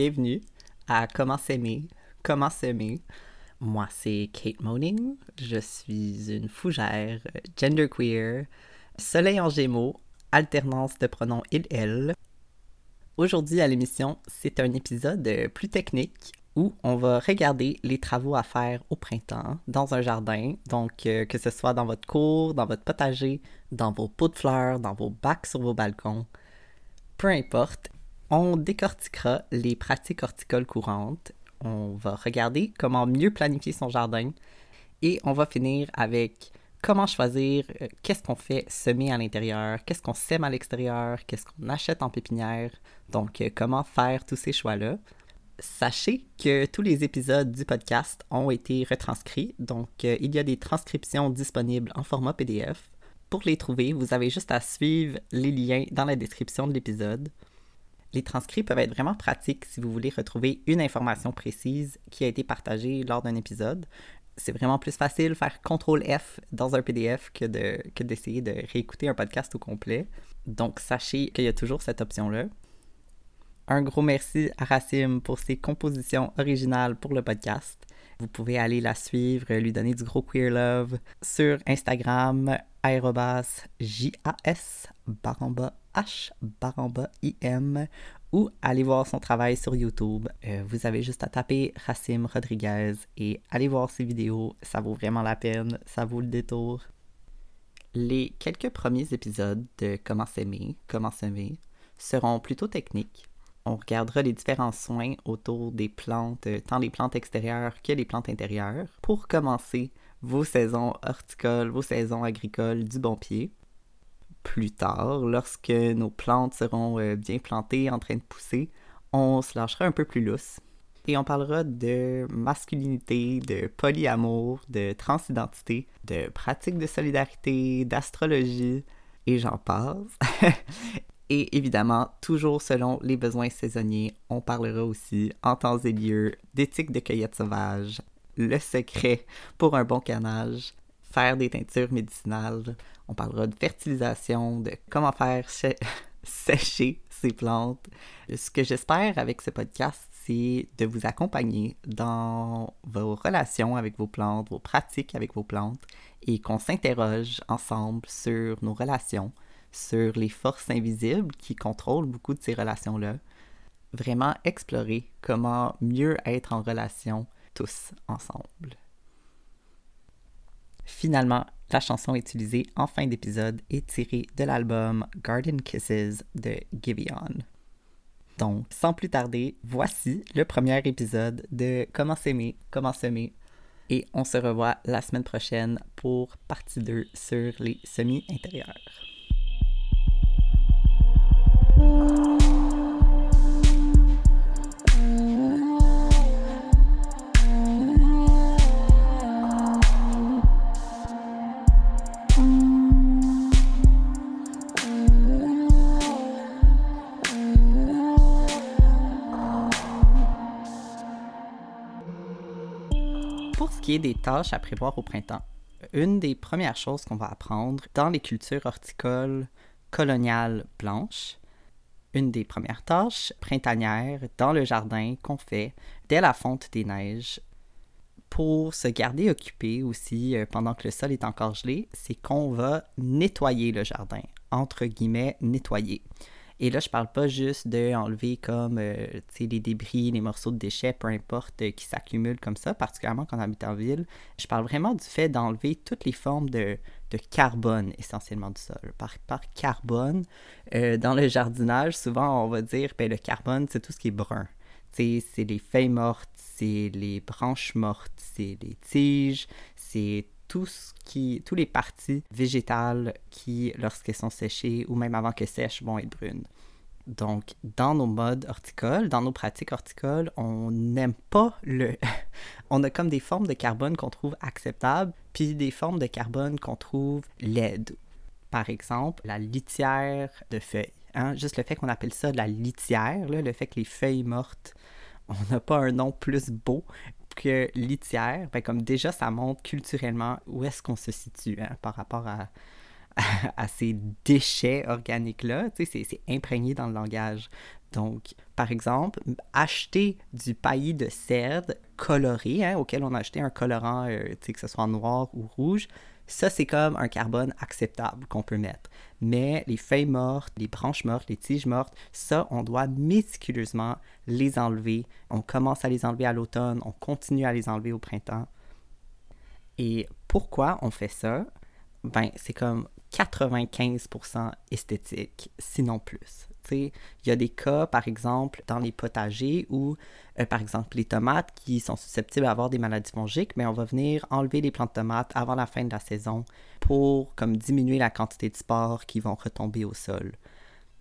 Bienvenue à Comment s'aimer, comment s'aimer. Moi, c'est Kate Moning. Je suis une fougère, genderqueer, soleil en gémeaux, alternance de pronoms il-elle. Aujourd'hui à l'émission, c'est un épisode plus technique où on va regarder les travaux à faire au printemps dans un jardin. Donc, euh, que ce soit dans votre cour, dans votre potager, dans vos pots de fleurs, dans vos bacs sur vos balcons, peu importe. On décortiquera les pratiques horticoles courantes. On va regarder comment mieux planifier son jardin. Et on va finir avec comment choisir euh, qu'est-ce qu'on fait semer à l'intérieur, qu'est-ce qu'on sème à l'extérieur, qu'est-ce qu'on achète en pépinière. Donc, euh, comment faire tous ces choix-là. Sachez que tous les épisodes du podcast ont été retranscrits, donc euh, il y a des transcriptions disponibles en format PDF. Pour les trouver, vous avez juste à suivre les liens dans la description de l'épisode. Les transcrits peuvent être vraiment pratiques si vous voulez retrouver une information précise qui a été partagée lors d'un épisode. C'est vraiment plus facile faire CTRL F dans un PDF que, de, que d'essayer de réécouter un podcast au complet. Donc sachez qu'il y a toujours cette option-là. Un gros merci à Racim pour ses compositions originales pour le podcast. Vous pouvez aller la suivre, lui donner du gros queer love sur Instagram, aérobas J-A-S, baramba H, baramba I-M, ou aller voir son travail sur YouTube. Euh, vous avez juste à taper Racim Rodriguez et aller voir ses vidéos. Ça vaut vraiment la peine, ça vaut le détour. Les quelques premiers épisodes de Comment s'aimer, Comment s'aimer seront plutôt techniques on regardera les différents soins autour des plantes, euh, tant les plantes extérieures que les plantes intérieures, pour commencer vos saisons horticoles, vos saisons agricoles du bon pied. Plus tard, lorsque nos plantes seront euh, bien plantées, en train de pousser, on se lâchera un peu plus lousse. Et on parlera de masculinité, de polyamour, de transidentité, de pratiques de solidarité, d'astrologie, et j'en passe. Et évidemment, toujours selon les besoins saisonniers, on parlera aussi en temps et lieu d'éthique de cueillette sauvage, le secret pour un bon canage, faire des teintures médicinales, on parlera de fertilisation, de comment faire sécher ces plantes. Ce que j'espère avec ce podcast, c'est de vous accompagner dans vos relations avec vos plantes, vos pratiques avec vos plantes, et qu'on s'interroge ensemble sur nos relations, sur les forces invisibles qui contrôlent beaucoup de ces relations-là. Vraiment explorer comment mieux être en relation tous ensemble. Finalement, la chanson utilisée en fin d'épisode est tirée de l'album Garden Kisses de Giveon. Donc, sans plus tarder, voici le premier épisode de Comment s'aimer, comment semer. Et on se revoit la semaine prochaine pour partie 2 sur les semis intérieurs. Des tâches à prévoir au printemps, une des premières choses qu'on va apprendre dans les cultures horticoles coloniales blanches, une des premières tâches printanières dans le jardin qu'on fait dès la fonte des neiges pour se garder occupé aussi euh, pendant que le sol est encore gelé, c'est qu'on va nettoyer le jardin, entre guillemets, nettoyer. Et là, je parle pas juste d'enlever comme euh, les débris, les morceaux de déchets, peu importe, euh, qui s'accumulent comme ça, particulièrement quand on habite en ville. Je parle vraiment du fait d'enlever toutes les formes de, de carbone essentiellement du sol. Par, par carbone, euh, dans le jardinage, souvent on va dire ben, le carbone, c'est tout ce qui est brun. C'est les feuilles mortes, c'est les branches mortes, c'est les tiges, c'est tous les parties végétales qui, lorsqu'elles sont séchées ou même avant qu'elles sèchent, vont être brunes. Donc, dans nos modes horticoles, dans nos pratiques horticoles, on n'aime pas le. on a comme des formes de carbone qu'on trouve acceptables, puis des formes de carbone qu'on trouve laides. Par exemple, la litière de feuilles. Hein? Juste le fait qu'on appelle ça de la litière, le fait que les feuilles mortes, on n'a pas un nom plus beau que litière. Ben, comme déjà, ça montre culturellement où est-ce qu'on se situe hein, par rapport à, à, ces déchets organiques-là. C'est imprégné dans le langage. Donc, par exemple, acheter du paillis de cerde coloré, hein, auquel on a acheté un colorant, euh, que ce soit noir ou rouge, ça, c'est comme un carbone acceptable qu'on peut mettre. Mais les feuilles mortes, les branches mortes, les tiges mortes, ça, on doit méticuleusement les enlever. On commence à les enlever à l'automne, on continue à les enlever au printemps. Et pourquoi on fait ça? Ben, c'est comme 95% esthétique, sinon plus. Il y a des cas, par exemple, dans les potagers où, euh, par exemple, les tomates qui sont susceptibles d'avoir des maladies fongiques, mais on va venir enlever les plantes tomates avant la fin de la saison pour comme diminuer la quantité de spores qui vont retomber au sol.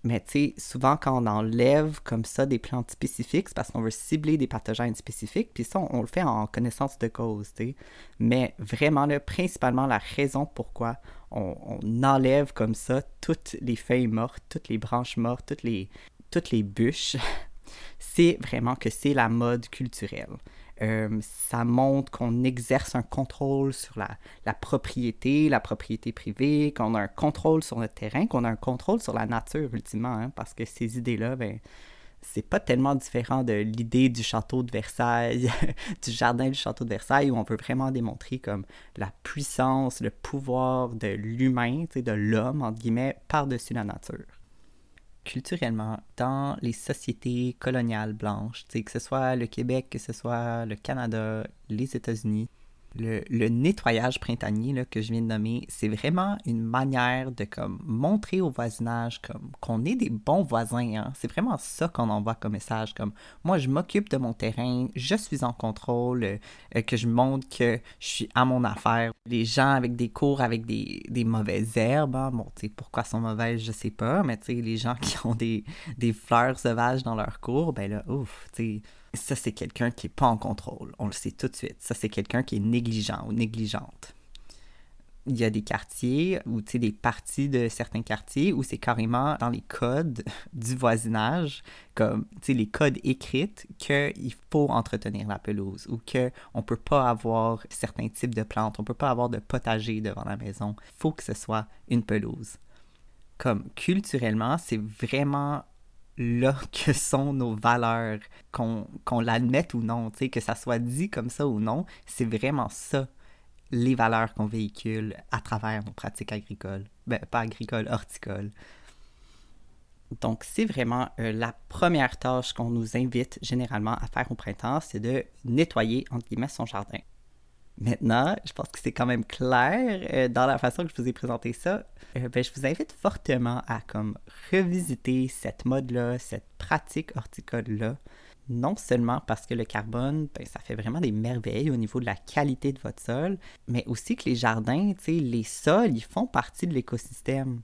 Mais tu sais, souvent quand on enlève comme ça des plantes spécifiques, c'est parce qu'on veut cibler des pathogènes spécifiques, puis ça, on, le fait en connaissance de cause, tu sais. Mais vraiment, là, principalement, la raison pourquoi on, enlève comme ça toutes les feuilles mortes, toutes les branches mortes, toutes les, toutes les bûches, c'est vraiment que c'est la mode culturelle. Euh, ça montre qu'on exerce un contrôle sur la, propriété, la propriété privée, qu'on a un contrôle sur notre terrain, qu'on a un contrôle sur la nature, ultimement, hein, parce que ces idées-là, ben, c'est pas tellement différent de l'idée du château de Versailles, du jardin du château de Versailles, où on peut vraiment démontrer comme la puissance, le pouvoir de l'humain, de l'homme, entre guillemets, par-dessus la nature culturellement dans les sociétés coloniales blanches, que ce soit le Québec, que ce soit le Canada, les États-Unis, le, nettoyage printanier que je viens de nommer, c'est vraiment une manière de comme, montrer au voisinage comme, qu'on est des bons voisins. Hein. C'est vraiment ça qu'on envoie comme message. Comme, moi, je m'occupe de mon terrain, je suis en contrôle, euh, que je montre que je suis à mon affaire. Les gens avec des cours avec des, mauvaises herbes, hein, bon, pourquoi sont mauvaises, je sais pas, mais tu les gens qui ont des, des fleurs sauvages dans leur cours, ben là, ouf, ça, c'est quelqu'un qui n'est pas en contrôle. On le sait tout de suite. Ça, c'est quelqu'un qui est négligent ou négligente. Il y a des quartiers ou des parties de certains quartiers où c'est carrément dans les codes du voisinage, comme les codes écrits, qu'il faut entretenir la pelouse ou qu'on ne peut pas avoir certains types de plantes, on ne peut pas avoir de potager devant la maison. Il faut que ce soit une pelouse. Comme culturellement, c'est vraiment là que sont nos valeurs, qu'on l'admette ou non, que ça soit dit comme ça ou non, c'est vraiment ça, les valeurs qu'on véhicule à travers nos pratiques agricoles. Ben, pas agricoles, horticoles. Donc, c'est vraiment euh, la première tâche qu'on nous invite généralement à faire au printemps, c'est de nettoyer, entre guillemets, son jardin. Maintenant, je pense que c'est quand même clair euh, dans la façon que je vous ai présenté ça. Euh, ben, je vous invite fortement à comme revisiter cette mode-là, cette pratique horticole-là. Non seulement parce que le carbone, ben, ça fait vraiment des merveilles au niveau de la qualité de votre sol, mais aussi que les jardins, les sols, ils font partie de l'écosystème.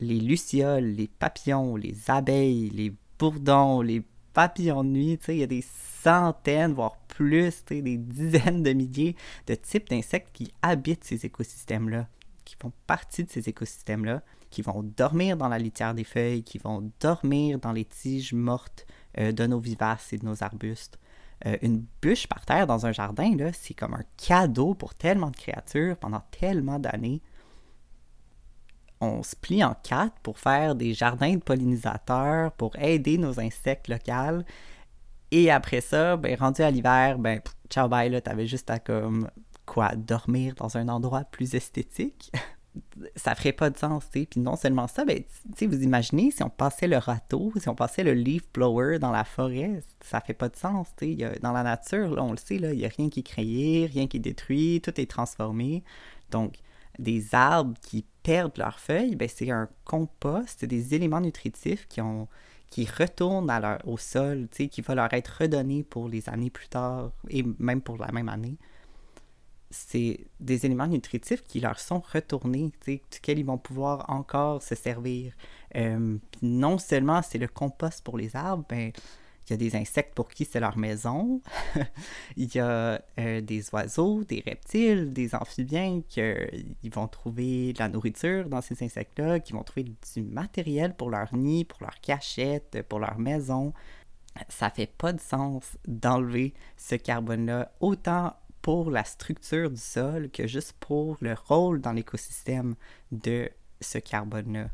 Les lucioles, les papillons, les abeilles, les bourdons, les papillons de nuit, il y a des centaines, voire plus, des dizaines de milliers de types d'insectes qui habitent ces écosystèmes-là, qui font partie de ces écosystèmes-là, qui vont dormir dans la litière des feuilles, qui vont dormir dans les tiges mortes euh, de nos vivaces et de nos arbustes. Euh, une bûche par terre dans un jardin, c'est comme un cadeau pour tellement de créatures pendant tellement d'années on se plie en quatre pour faire des jardins de pollinisateurs, pour aider nos insectes locaux. Et après ça, ben, rendu à l'hiver, ben, ciao bye, là, t'avais juste à comme, quoi, dormir dans un endroit plus esthétique. ça ferait pas de sens, tu. Puis non seulement ça, ben, tu vous imaginez, si on passait le râteau, si on passait le leaf blower dans la forêt, ça fait pas de sens, tu. Dans la nature, là, on le sait, il y a rien qui est créé, rien qui est détruit, tout est transformé. Donc, des arbres qui perdent leurs feuilles, ben c'est un compost, c'est des éléments nutritifs qui, ont, qui retournent au sol, qui va leur être redonné pour les années plus tard et même pour la même année. C'est des éléments nutritifs qui leur sont retournés, duquel ils vont pouvoir encore se servir. Euh, non seulement c'est le compost pour les arbres, ben, il y a des insectes pour qui c'est leur maison. il y a euh, des oiseaux, des reptiles, des amphibiens qui vont trouver de la nourriture dans ces insectes-là, qui vont trouver du matériel pour leur nid, pour leur cachette, pour leur maison. Ça fait pas de sens d'enlever ce carbone-là, autant pour la structure du sol que juste pour le rôle dans l'écosystème de ce carbone-là.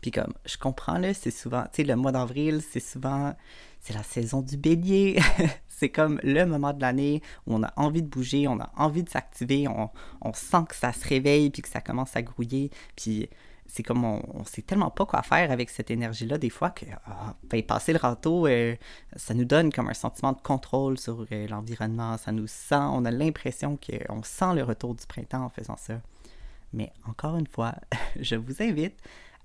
Puis comme, je comprends, là, c'est souvent, tu sais, le mois d'avril, c'est souvent, c'est la saison du bélier. c'est comme le moment de l'année où on a envie de bouger, on a envie de s'activer, on, on, sent que ça se réveille, puis que ça commence à grouiller. Puis c'est comme, on, sait tellement pas quoi faire avec cette énergie-là, des fois, que ben, passer le râteau, euh, ça nous donne comme un sentiment de contrôle sur euh, l'environnement. Ça nous sent, on a l'impression qu'on sent le retour du printemps en faisant ça. Mais encore une fois, je vous invite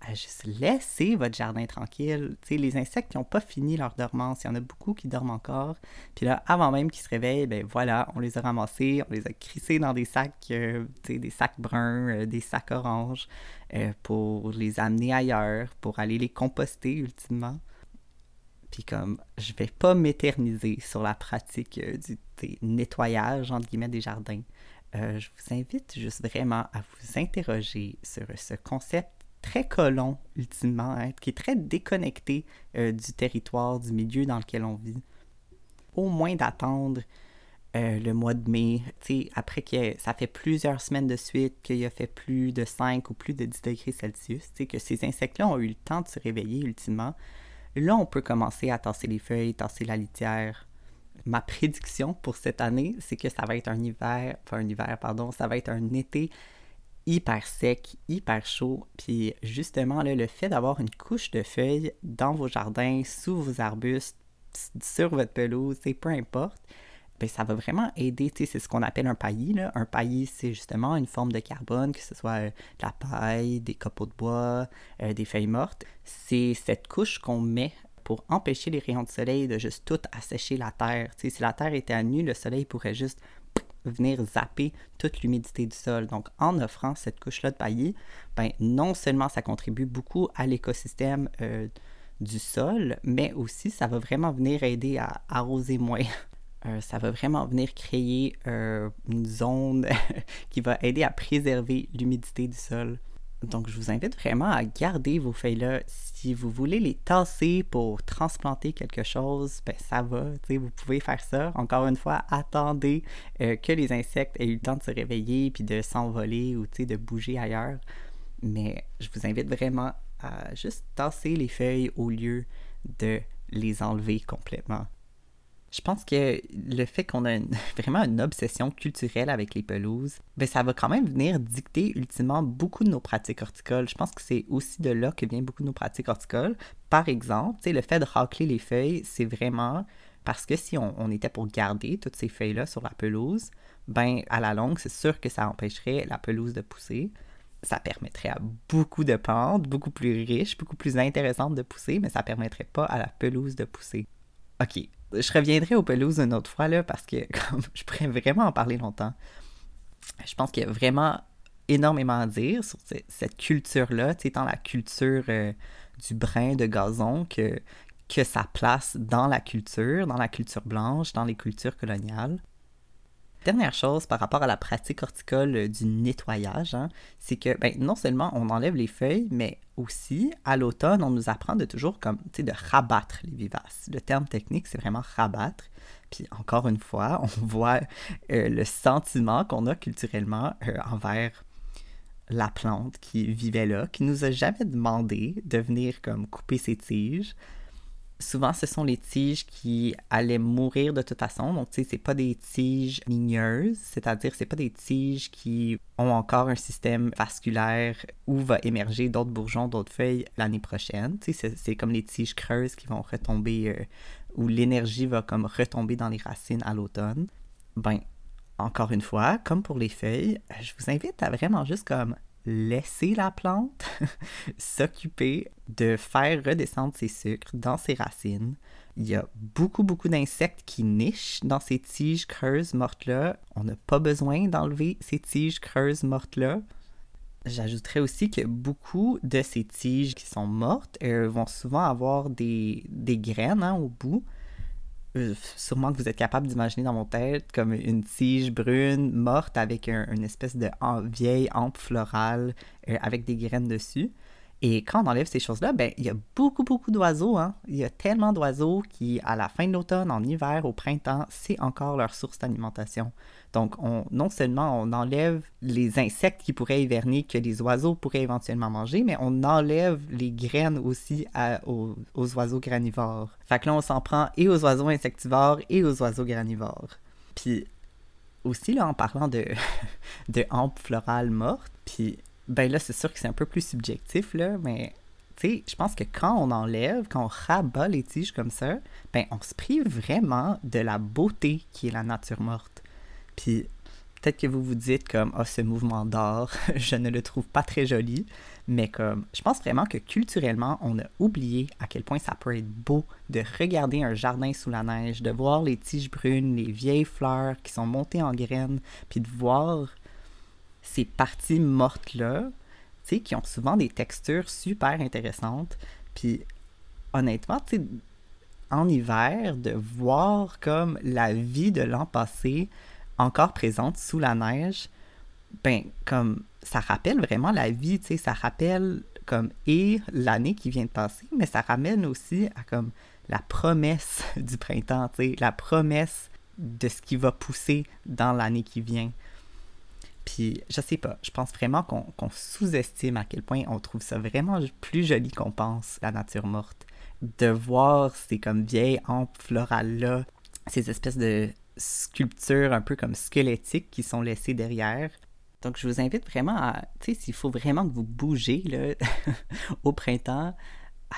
à juste laisser votre jardin tranquille. sais, les insectes qui n'ont pas fini leur dormance, il y en a beaucoup qui dorment encore. Puis là, avant même qu'ils se réveillent, ben voilà, on les a ramassés, on les a crissés dans des sacs, euh, des sacs bruns, euh, des sacs oranges, euh, pour les amener ailleurs, pour aller les composter ultimement. Puis comme, je vais pas m'éterniser sur la pratique du nettoyage, entre guillemets, des jardins. je vous invite juste vraiment à vous interroger sur ce concept très colon, ultimement, hein, qui est très déconnecté euh, du territoire, du milieu dans lequel on vit. Au moins d'attendre euh, le mois de mai, après que ça fait plusieurs semaines de suite qu'il a fait plus de 5 ou plus de 10 degrés Celsius, que ces insectes-là ont eu le temps de se réveiller ultimement. Là, on peut commencer à tasser les feuilles, tasser la litière. Ma prédiction pour cette année, c'est que ça va être un hiver, enfin un hiver, pardon, ça va être un été hyper sec, hyper chaud. Puis justement, là, le fait d'avoir une couche de feuilles dans vos jardins, sous vos arbustes, sur votre pelouse, peu importe, ben, ça va vraiment aider. C'est ce qu'on appelle un paillis. Un paillis, c'est justement une forme de carbone, que ce soit euh, de la paille, des copeaux de bois, euh, des feuilles mortes. C'est cette couche qu'on met pour empêcher les rayons de soleil de juste tout assécher la terre. si la terre était à nu, le soleil pourrait juste venir zapper toute l'humidité du sol. Donc, en offrant cette couche-là de paillis, ben, non seulement ça contribue beaucoup à l'écosystème euh, du sol, mais aussi ça va vraiment venir aider à arroser moins. Euh, ça va vraiment venir créer euh, une zone qui va aider à préserver l'humidité du sol. Donc, je vous invite vraiment à garder vos feuilles-là. Si vous voulez les tasser pour transplanter quelque chose, ben ça va, vous pouvez faire ça. Encore une fois, attendez euh, que les insectes aient eu le temps de se réveiller puis de s'envoler ou de bouger ailleurs. Mais je vous invite vraiment à juste tasser les feuilles au lieu de les enlever complètement. Je pense que le fait qu'on a vraiment une obsession culturelle avec les pelouses, ben ça va quand même venir dicter ultimement beaucoup de nos pratiques horticoles. Je pense que c'est aussi de là que viennent beaucoup de nos pratiques horticoles. Par exemple, le fait de racler les feuilles, c'est vraiment parce que si on, était pour garder toutes ces feuilles-là sur la pelouse, ben à la longue, c'est sûr que ça empêcherait la pelouse de pousser. Ça permettrait à beaucoup de plantes, beaucoup plus riches, beaucoup plus intéressantes de pousser, mais ça permettrait pas à la pelouse de pousser. OK, je reviendrai aux pelouses une autre fois, parce que je pourrais vraiment en parler longtemps. Je pense qu'il y a vraiment énormément à dire sur cette culture-là, tu sais, dans la culture euh, du brin de gazon que, que ça place dans la culture, dans la culture blanche, dans les cultures coloniales. Dernière chose par rapport à la pratique horticole euh, du nettoyage, hein, c'est que ben, non seulement on enlève les feuilles, mais aussi à l'automne, on nous apprend de toujours comme de rabattre les vivaces. Le terme technique, c'est vraiment rabattre. Puis encore une fois, on voit euh, le sentiment qu'on a culturellement euh, envers la plante qui vivait là, qui nous a jamais demandé de venir comme couper ses tiges, souvent, ce sont les tiges qui allaient mourir de toute façon. Donc, tu sais, c'est pas des tiges ligneuses, c'est-à-dire, c'est pas des tiges qui ont encore un système vasculaire où va émerger d'autres bourgeons, d'autres feuilles l'année prochaine. Tu sais, c'est comme les tiges creuses qui vont retomber, euh, où l'énergie va comme retomber dans les racines à l'automne. Ben, encore une fois, comme pour les feuilles, je vous invite à vraiment juste comme laisser la plante s'occuper de faire redescendre ses sucres dans ses racines. Il y a beaucoup, beaucoup d'insectes qui nichent dans ces tiges creuses mortes-là. On n'a pas besoin d'enlever ces tiges creuses mortes-là. J'ajouterais aussi que beaucoup de ces tiges qui sont mortes vont souvent avoir des, des graines hein, au bout. Euh, sûrement que vous êtes capable d'imaginer dans mon tête comme une tige brune morte avec une espèce de vieille hampe florale euh, avec des graines dessus. Et quand on enlève ces choses-là, ben, il y a beaucoup, beaucoup d'oiseaux. Hein? Il y a tellement d'oiseaux qui, à la fin de l'automne, en hiver, au printemps, c'est encore leur source d'alimentation. Donc, on, non seulement on enlève les insectes qui pourraient hiverner, que les oiseaux pourraient éventuellement manger, mais on enlève les graines aussi aux, aux, oiseaux granivores. Fait que là, on s'en prend et aux oiseaux insectivores et aux oiseaux granivores. Puis, aussi, là, en parlant de, de hampes florales mortes, puis ben là, c'est sûr que c'est un peu plus subjectif, là, mais tu sais, je pense que quand on enlève, quand on rabat les tiges comme ça, ben on se prive vraiment de la beauté qui est la nature morte. Puis peut-être que vous vous dites comme ah ce mouvement d'art, je ne le trouve pas très joli, mais comme je pense vraiment que culturellement on a oublié à quel point ça peut être beau de regarder un jardin sous la neige, de voir les tiges brunes, les vieilles fleurs qui sont montées en graines, puis de voir ces parties mortes-là, tu sais, qui ont souvent des textures super intéressantes. Puis, honnêtement, tu sais, en hiver, de voir comme la vie de l'an passé encore présente sous la neige, ben, comme, ça rappelle vraiment la vie, tu sais, ça rappelle comme, et l'année qui vient de passer, mais ça ramène aussi à comme la promesse du printemps, tu sais, la promesse de ce qui va pousser dans l'année qui vient. Puis, je sais pas, je pense vraiment qu'on sous-estime à quel point on trouve ça vraiment plus joli qu'on pense, la nature morte. De voir ces comme vieilles hampes florales-là, ces espèces de sculptures un peu comme squelettiques qui sont laissées derrière. Donc, je vous invite vraiment à, tu sais, s'il faut vraiment que vous bougez là, au printemps,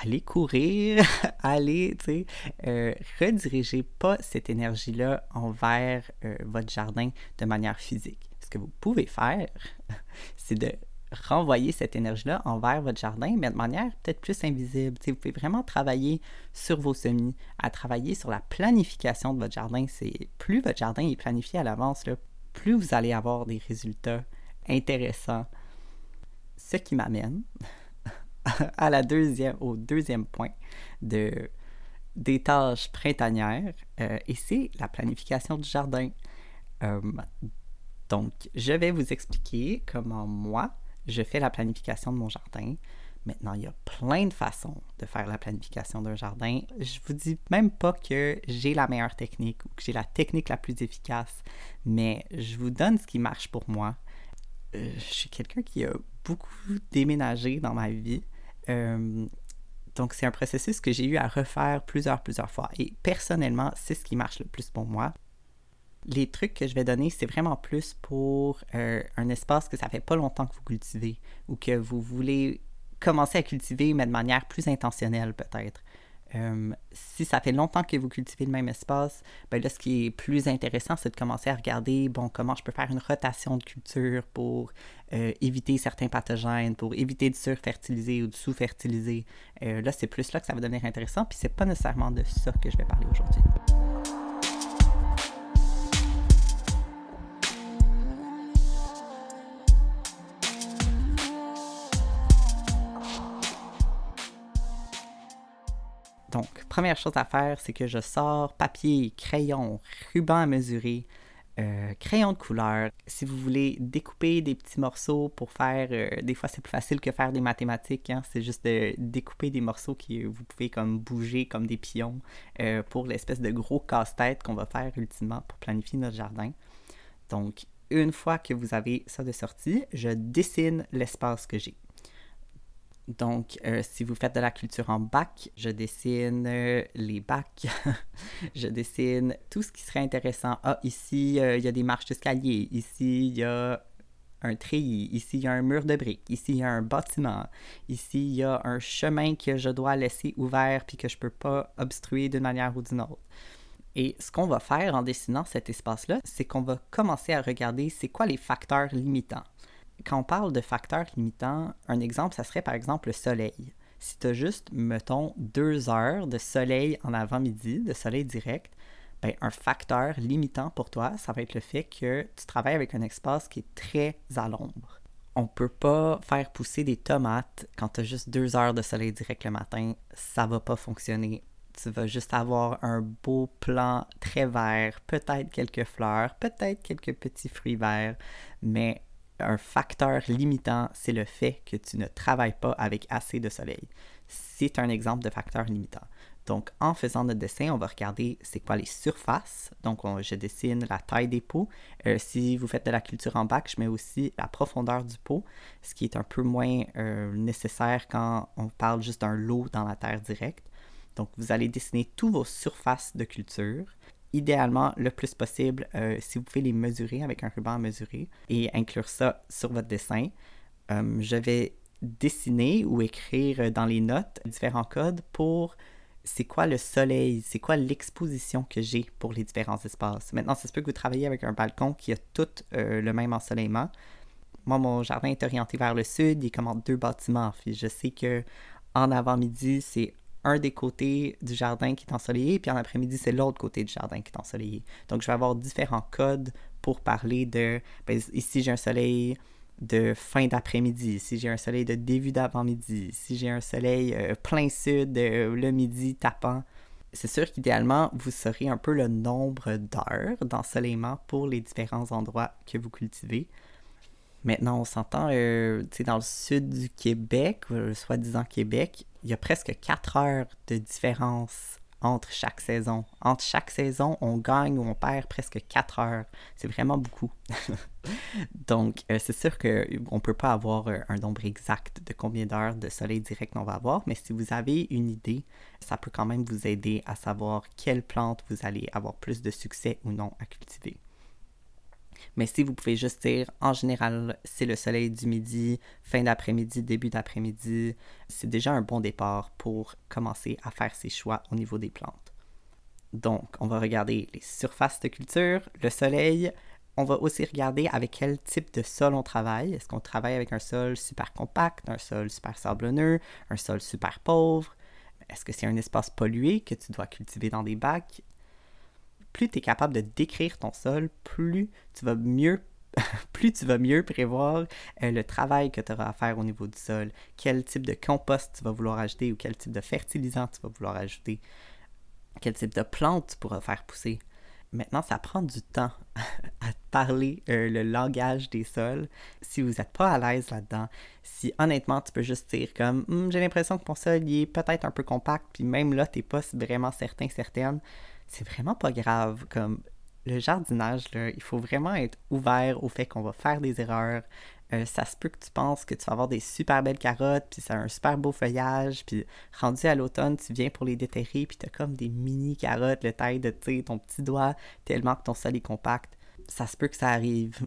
allez courir, allez, tu sais, euh, rediriger pas cette énergie-là envers euh, votre jardin de manière physique ce que vous pouvez faire, c'est de renvoyer cette énergie-là envers votre jardin, mais de manière peut-être plus invisible. vous pouvez vraiment travailler sur vos semis, à travailler sur la planification de votre jardin. C'est plus votre jardin est planifié à l'avance, plus vous allez avoir des résultats intéressants. Ce qui m'amène à la deuxième, au deuxième point de, des tâches printanières, euh, et c'est la planification du jardin. Euh, donc, je vais vous expliquer comment moi, je fais la planification de mon jardin. Maintenant, il y a plein de façons de faire la planification d'un jardin. Je vous dis même pas que j'ai la meilleure technique ou que j'ai la technique la plus efficace, mais je vous donne ce qui marche pour moi. Euh, je suis quelqu'un qui a beaucoup déménagé dans ma vie. Euh, donc, c'est un processus que j'ai eu à refaire plusieurs, plusieurs fois. Et personnellement, c'est ce qui marche le plus pour moi les trucs que je vais donner, c'est vraiment plus pour euh, un espace que ça fait pas longtemps que vous cultivez ou que vous voulez commencer à cultiver, mais de manière plus intentionnelle peut-être. Euh, si ça fait longtemps que vous cultivez le même espace, ben là, ce qui est plus intéressant, c'est de commencer à regarder, bon, comment je peux faire une rotation de culture pour euh, éviter certains pathogènes, pour éviter de surfertiliser ou de sous-fertiliser. là, c'est plus là que ça va devenir intéressant, puis c'est pas nécessairement de ça que je vais parler aujourd'hui. Donc, première chose à faire, c'est que je sors papier, crayon, ruban à mesurer, euh, crayon de couleur. Si vous voulez découper des petits morceaux pour faire, euh, des fois c'est plus facile que faire des mathématiques. Hein. c'est juste de découper des morceaux que vous pouvez comme bouger comme des pions euh, pour l'espèce de gros casse-tête qu'on va faire ultimement pour planifier notre jardin. Donc, une fois que vous avez ça de sortie, je dessine l'espace que j'ai. Donc, euh, si vous faites de la culture en bac, je dessine euh, les bacs, je dessine tout ce qui serait intéressant. Ah, ici, euh, il y a des marches d'escalier, ici, il y a un treillis, ici, il y a un mur de briques, ici, il y a un bâtiment, ici, il y a un chemin que je dois laisser ouvert puis que je peux pas obstruer d'une manière ou d'une autre. Et ce qu'on va faire en dessinant cet espace-là, c'est qu'on va commencer à regarder c'est quoi les facteurs limitants quand on parle de facteurs limitants, un exemple, ça serait par exemple le soleil. Si tu as juste, mettons, deux heures de soleil en avant-midi, de soleil direct, ben, un facteur limitant pour toi, ça va être le fait que tu travailles avec un espace qui est très à l'ombre. On ne peut pas faire pousser des tomates quand tu as juste deux heures de soleil direct le matin. Ça va pas fonctionner. Tu vas juste avoir un beau plan très vert, peut-être quelques fleurs, peut-être quelques petits fruits verts, mais un facteur limitant, c'est le fait que tu ne travailles pas avec assez de soleil. C'est un exemple de facteur limitant. Donc, en faisant notre dessin, on va regarder c'est quoi les surfaces. Donc, je dessine la taille des pots. Euh, si vous faites de la culture en bac, je mets aussi la profondeur du pot, ce qui est un peu moins euh, nécessaire quand on parle juste d'un lot dans la terre directe. Donc, vous allez dessiner tous vos surfaces de culture. Idéalement, le plus possible, euh, si vous pouvez les mesurer avec un ruban à mesurer et inclure ça sur votre dessin. je vais dessiner ou écrire dans les notes différents codes pour c'est quoi le soleil, c'est quoi l'exposition que j'ai pour les différents espaces. Maintenant, c'est se peut que vous travaillez avec un balcon qui a tout euh, le même ensoleillement. Moi, mon jardin est orienté vers le sud, il commande deux bâtiments. Puis je sais que en avant-midi, c'est un des côtés du jardin qui est ensoleillé, puis en après-midi, c'est l'autre côté du jardin qui est ensoleillé. Donc, je vais avoir différents codes pour parler de, ben, ici j'ai un soleil de fin d'après-midi, si j'ai un soleil de début d'avant-midi, si j'ai un soleil euh, plein sud euh, le midi tapant, c'est sûr qu'idéalement, vous saurez un peu le nombre d'heures d'ensoleillement pour les différents endroits que vous cultivez. Maintenant, on s'entend, euh, sais, dans le sud du Québec, soi-disant Québec, il y a presque 4 heures de différence entre chaque saison. Entre chaque saison, on gagne ou on perd presque 4 heures. C'est vraiment beaucoup. Donc, euh, c'est sûr qu'on ne peut pas avoir euh, un nombre exact de combien d'heures de soleil direct on va avoir, mais si vous avez une idée, ça peut quand même vous aider à savoir quelle plante vous allez avoir plus de succès ou non à cultiver. Mais si vous pouvez juste dire, en général, c'est le soleil du midi, fin d'après-midi, début d'après-midi, c'est déjà un bon départ pour commencer à faire ses choix au niveau des plantes. Donc, on va regarder les surfaces de culture, le soleil. On va aussi regarder avec quel type de sol on travaille. Est-ce qu'on travaille avec un sol super compact, un sol super sablonneux, un sol super pauvre? Est-ce que c'est un espace pollué que tu dois cultiver dans des bacs? Plus tu es capable de décrire ton sol, plus tu vas mieux plus tu vas mieux prévoir euh, le travail que tu auras à faire au niveau du sol, quel type de compost tu vas vouloir ajouter ou quel type de fertilisant tu vas vouloir ajouter, quel type de plante tu pourras faire pousser. Maintenant, ça prend du temps à parler euh, le langage des sols. Si vous n'êtes pas à l'aise là-dedans, si honnêtement tu peux juste dire comme hum, j'ai l'impression que mon sol est peut-être un peu compact, puis même là, tu n'es pas vraiment certain, certaine, c'est vraiment pas grave. Comme le jardinage, il faut vraiment être ouvert au fait qu'on va faire des erreurs. Euh, ça se peut que tu penses que tu vas avoir des super belles carottes, puis ça a un super beau feuillage, puis rendu à l'automne, tu viens pour les déterrer, puis tu as comme des mini carottes, le taille de ton petit doigt, tellement que ton sol est compact. Ça se peut que ça arrive.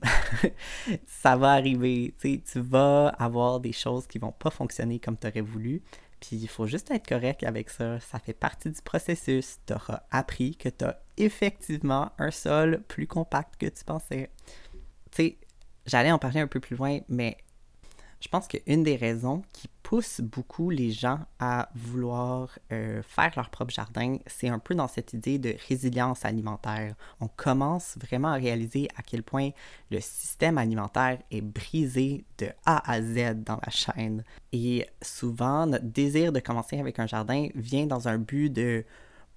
ça va arriver. tu vas avoir des choses qui vont pas fonctionner comme tu aurais voulu. Puis il faut juste être correct avec ça. Ça fait partie du processus. Tu auras appris que tu as effectivement un sol plus compact que tu pensais. Tu sais, j'allais en parler un peu plus loin, mais je pense qu'une des raisons qui pousse beaucoup les gens à vouloir euh, faire leur propre jardin, c'est un peu dans cette idée de résilience alimentaire. On commence vraiment à réaliser à quel point le système alimentaire est brisé de A à Z dans la chaîne. Et souvent, notre désir de commencer avec un jardin vient dans un but de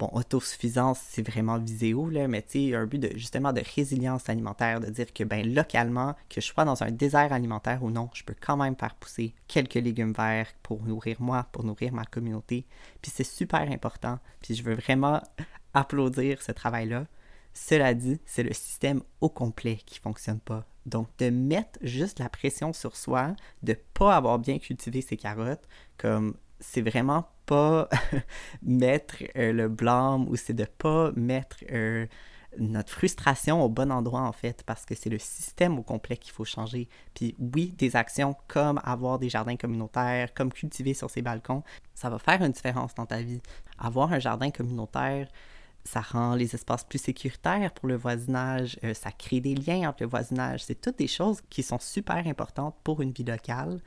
bon, autosuffisance, c'est vraiment viséo, là, mais tu sais, un but de, justement de résilience alimentaire, de dire que, ben, localement, que je sois dans un désert alimentaire ou non, je peux quand même faire pousser quelques légumes verts pour nourrir moi, pour nourrir ma communauté. Puis c'est super important, puis je veux vraiment applaudir ce travail-là. Cela dit, c'est le système au complet qui fonctionne pas. Donc, de mettre juste la pression sur soi, de pas avoir bien cultivé ses carottes, comme c'est vraiment pas mettre euh, le blâme ou c'est de pas mettre euh, notre frustration au bon endroit en fait parce que c'est le système au complet qu'il faut changer. Puis oui, des actions comme avoir des jardins communautaires, comme cultiver sur ses balcons, ça va faire une différence dans ta vie. Avoir un jardin communautaire, ça rend les espaces plus sécuritaires pour le voisinage, euh, ça crée des liens entre le voisinage. C'est toutes des choses qui sont super importantes pour une vie locale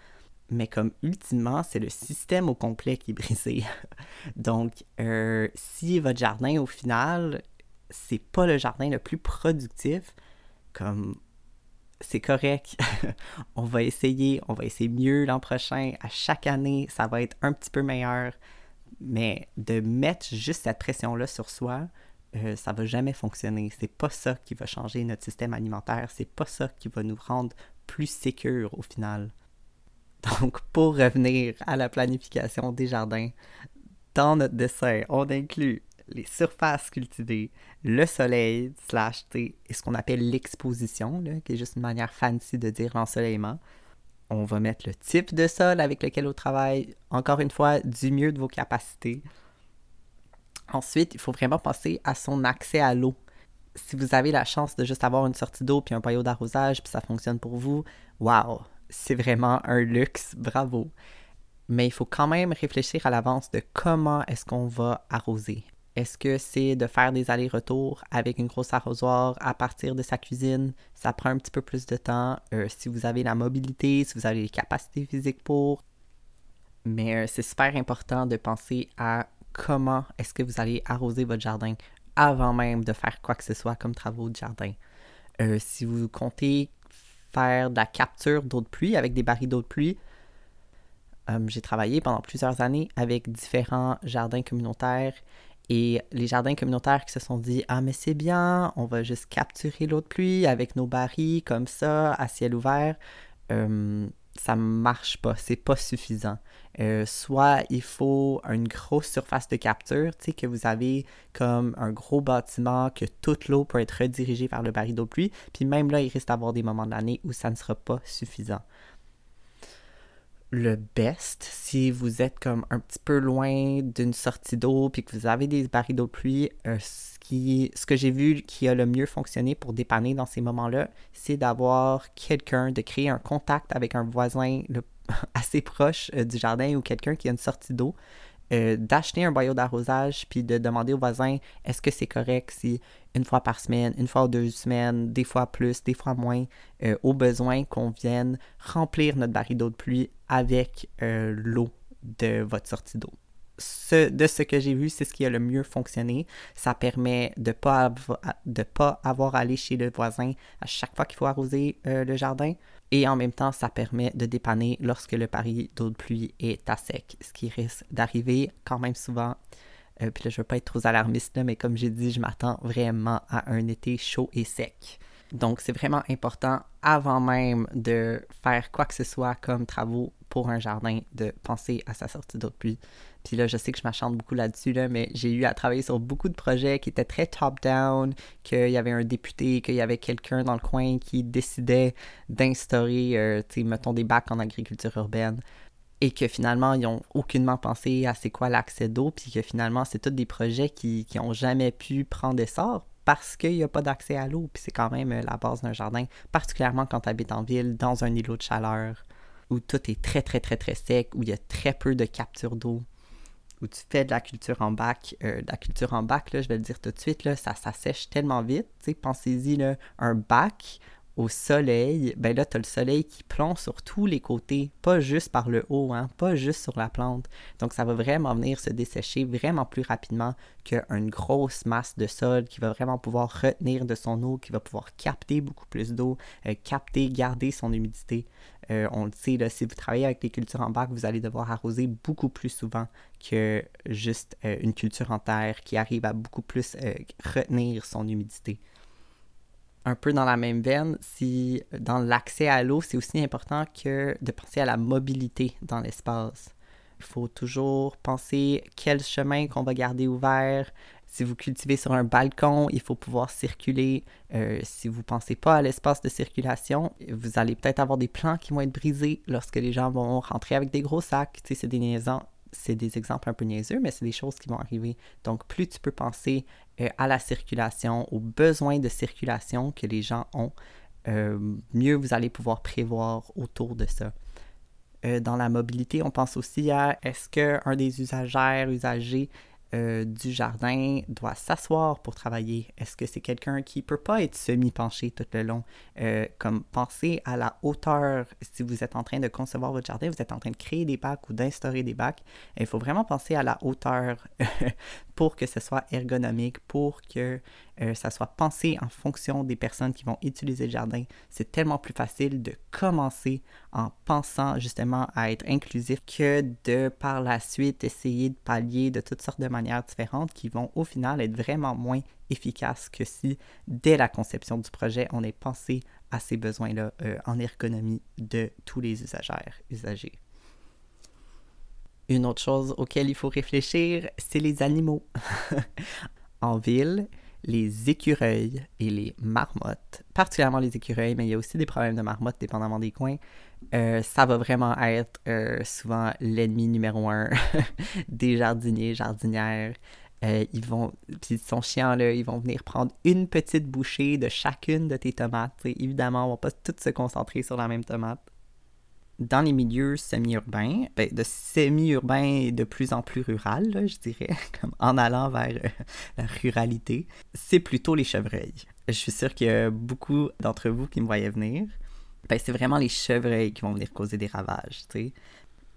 mais comme ultimement, c'est le système au complet qui est brisé. Donc, euh, si votre jardin, au final, c'est pas le jardin le plus productif, comme c'est correct, on va essayer, on va essayer mieux l'an prochain. À chaque année, ça va être un petit peu meilleur. Mais de mettre juste cette pression-là sur soi, euh, ça va jamais fonctionner. C'est pas ça qui va changer notre système alimentaire. C'est pas ça qui va nous rendre plus sécure au final. Donc, pour revenir à la planification des jardins, dans notre dessin, on inclut les surfaces cultivées, le soleil, slash, et ce qu'on appelle l'exposition, qui est juste une manière fancy de dire l'ensoleillement. On va mettre le type de sol avec lequel on travaille, encore une fois, du mieux de vos capacités. Ensuite, il faut vraiment penser à son accès à l'eau. Si vous avez la chance de juste avoir une sortie d'eau puis un boyau d'arrosage puis ça fonctionne pour vous, waouh, c'est vraiment un luxe, bravo. Mais il faut quand même réfléchir à l'avance de comment est-ce qu'on va arroser. Est-ce que c'est de faire des allers-retours avec une grosse arrosoir à partir de sa cuisine? Ça prend un petit peu plus de temps. Euh, si vous avez la mobilité, si vous avez les capacités physiques pour. Mais euh, c'est super important de penser à comment est-ce que vous allez arroser votre jardin avant même de faire quoi que ce soit comme travaux de jardin. Euh, si vous comptez de la capture d'eau de pluie avec des barils d'eau de pluie, j'ai travaillé pendant plusieurs années avec différents jardins communautaires et les jardins communautaires qui se sont dit Ah, mais c'est bien, on va juste capturer l'eau de pluie avec nos barils comme ça, à ciel ouvert. Euh, ça marche pas, c'est pas suffisant. Euh, soit il faut une grosse surface de capture, tu sais, que vous avez comme un gros bâtiment, que toute l'eau peut être redirigée vers le baril d'eau de pluie, puis même là, il risque d'avoir des moments de l'année où ça ne sera pas suffisant le best si vous êtes comme un petit peu loin d'une sortie d'eau puis que vous avez des barils d'eau de pluie. Euh, ce, que j'ai vu qui a le mieux fonctionné pour dépanner dans ces moments-là, c'est d'avoir quelqu'un, de créer un contact avec un voisin assez proche euh, du jardin ou quelqu'un qui a une sortie d'eau euh, d'acheter un boyau d'arrosage puis de demander aux voisins est-ce que c'est correct si une fois par semaine, une fois ou deux semaines, des fois plus, des fois moins, euh, au besoin qu'on vienne remplir notre baril d'eau de pluie avec l'eau de votre sortie d'eau. De ce que j'ai vu, c'est ce qui a le mieux fonctionné. Ça permet de ne pas, pas avoir à aller chez le voisin à chaque fois qu'il faut arroser le jardin. Et en même temps, ça permet de dépanner lorsque le pari d'eau de pluie est à sec, ce qui risque d'arriver quand même souvent. Euh, puis là, je ne veux pas être trop alarmiste, mais comme j'ai dit, je m'attends vraiment à un été chaud et sec. Donc, c'est vraiment important, avant même de faire quoi que ce soit comme travaux pour un jardin, de penser à sa sortie d'eau de pluie. Puis là, je sais que je m'achante beaucoup là-dessus, là, mais j'ai eu à travailler sur beaucoup de projets qui étaient très top-down, qu'il y avait un député, qu'il y avait quelqu'un dans le coin qui décidait d'instaurer, euh, mettons, des bacs en agriculture urbaine. Et que finalement, ils n'ont aucunement pensé à c'est quoi l'accès d'eau, puis que finalement, c'est tous des projets qui n'ont jamais pu prendre essor parce qu'il n'y a pas d'accès à l'eau, puis c'est quand même euh, la base d'un jardin, particulièrement quand tu habites en ville, dans un îlot de chaleur, où tout est très, très, très, très sec, où il y a très peu de capture d'eau où tu fais de la culture en bac, euh, de la culture en bac, je vais le dire tout de suite, ça s'assèche tellement vite. Pensez-y, un bac au soleil, ben là, tu as le soleil qui plombe sur tous les côtés, pas juste par le haut, hein, pas juste sur la plante. Donc, ça va vraiment venir se dessécher vraiment plus rapidement qu'une grosse masse de sol qui va vraiment pouvoir retenir de son eau, qui va pouvoir capter beaucoup plus d'eau, euh, capter, garder son humidité. Euh, on le sait, là, si vous travaillez avec les cultures en bac, vous allez devoir arroser beaucoup plus souvent que juste euh, une culture en terre qui arrive à beaucoup plus retenir son humidité. Un peu dans la même veine, si dans l'accès à l'eau, c'est aussi important que de penser à la mobilité dans l'espace. Il faut toujours penser quel chemin qu'on va garder ouvert, si vous cultivez sur un balcon, il faut pouvoir circuler. Euh, si vous ne pensez pas à l'espace de circulation, vous allez peut-être avoir des plants qui vont être brisés lorsque les gens vont rentrer avec des gros sacs. Tu sais, c'est des c'est des exemples un peu niaiseux, mais c'est des choses qui vont arriver. Donc, plus tu peux penser euh, à la circulation, aux besoins de circulation que les gens ont, euh, mieux vous allez pouvoir prévoir autour de ça. dans la mobilité, on pense aussi à est-ce qu'un des usagères, usagers euh, du jardin doit s'asseoir pour travailler? Est-ce que c'est quelqu'un qui peut pas être semi-penché tout le long? Euh, comme penser à la hauteur, si vous êtes en train de concevoir votre jardin, vous êtes en train de créer des bacs ou d'instaurer des bacs, il faut vraiment penser à la hauteur pour que ce soit ergonomique, pour que euh, ça soit pensé en fonction des personnes qui vont utiliser le jardin. C'est tellement plus facile de commencer en pensant justement à être inclusif que de par la suite essayer de pallier de toutes sortes de manières différentes qui vont au final être vraiment moins efficaces que si dès la conception du projet on est pensé à ces besoins-là euh, en ergonomie de tous les usagères, usagers. Une autre chose auquel il faut réfléchir, c'est les animaux. en ville, les écureuils et les marmottes, particulièrement les écureuils, mais il y a aussi des problèmes de marmottes dépendamment des coins, euh, ça va vraiment être euh, souvent l'ennemi numéro un des jardiniers, jardinières. Euh, ils vont, puis ils sont chiants là, ils vont venir prendre une petite bouchée de chacune de tes tomates. évidemment, on va pas toutes se concentrer sur la même tomate dans les milieux semi-urbains, ben, de semi-urbain et de plus en plus rural, je dirais, comme en allant vers euh, la ruralité, c'est plutôt les chevreuils. Je suis sûr qu'il y a beaucoup d'entre vous qui me voyaient venir. Ben, c'est vraiment les chevreuils qui vont venir causer des ravages.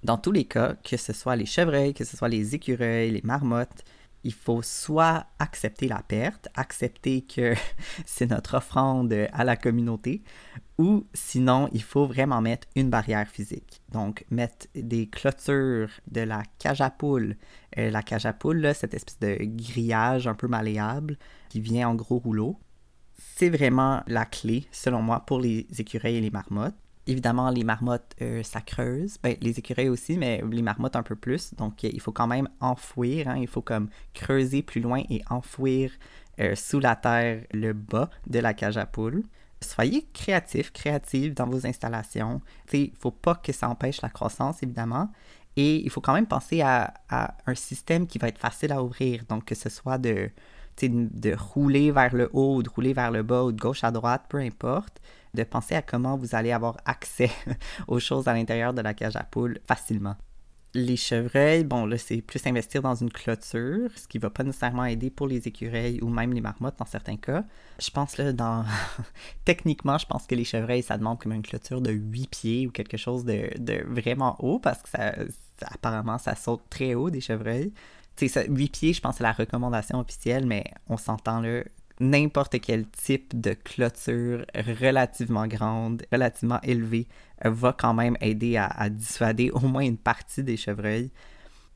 Dans tous les cas, que ce soit les chevreuils, que ce soit les écureuils, les marmottes, il faut soit accepter la perte, accepter que c'est notre offrande à la communauté, ou sinon, il faut vraiment mettre une barrière physique. Donc, mettre des clôtures de la cage à poule. Euh, la cage à poule, cette espèce de grillage un peu malléable qui vient en gros rouleau, c'est vraiment la clé, selon moi, pour les écureuils et les marmottes. Évidemment, les marmottes, euh, ça creuse. Ben, les écureuils aussi, mais les marmottes un peu plus. Donc, euh, il faut quand même enfouir. Hein. Il faut comme creuser plus loin et enfouir euh, sous la terre le bas de la cage à poules. Soyez créatifs, créatives dans vos installations. Il ne faut pas que ça empêche la croissance, évidemment. Et il faut quand même penser à, à, un système qui va être facile à ouvrir. Donc, que ce soit de, de rouler vers le haut ou de rouler vers le bas ou de gauche à droite, peu importe de penser à comment vous allez avoir accès aux choses à l'intérieur de la cage à poules facilement. Les chevreuils, bon, là, c'est plus investir dans une clôture, ce qui va pas nécessairement aider pour les écureuils ou même les marmottes dans certains cas. Je pense, là, dans. Techniquement, je pense que les chevreuils, ça demande comme une clôture de 8 pieds ou quelque chose de, vraiment haut parce que ça, apparemment, ça saute très haut des chevreuils. Tu sais, 8 pieds, je pense, c'est la recommandation officielle, mais on s'entend là, n'importe quel type de clôture relativement grande, relativement élevée, va quand même aider à, dissuader au moins une partie des chevreuils.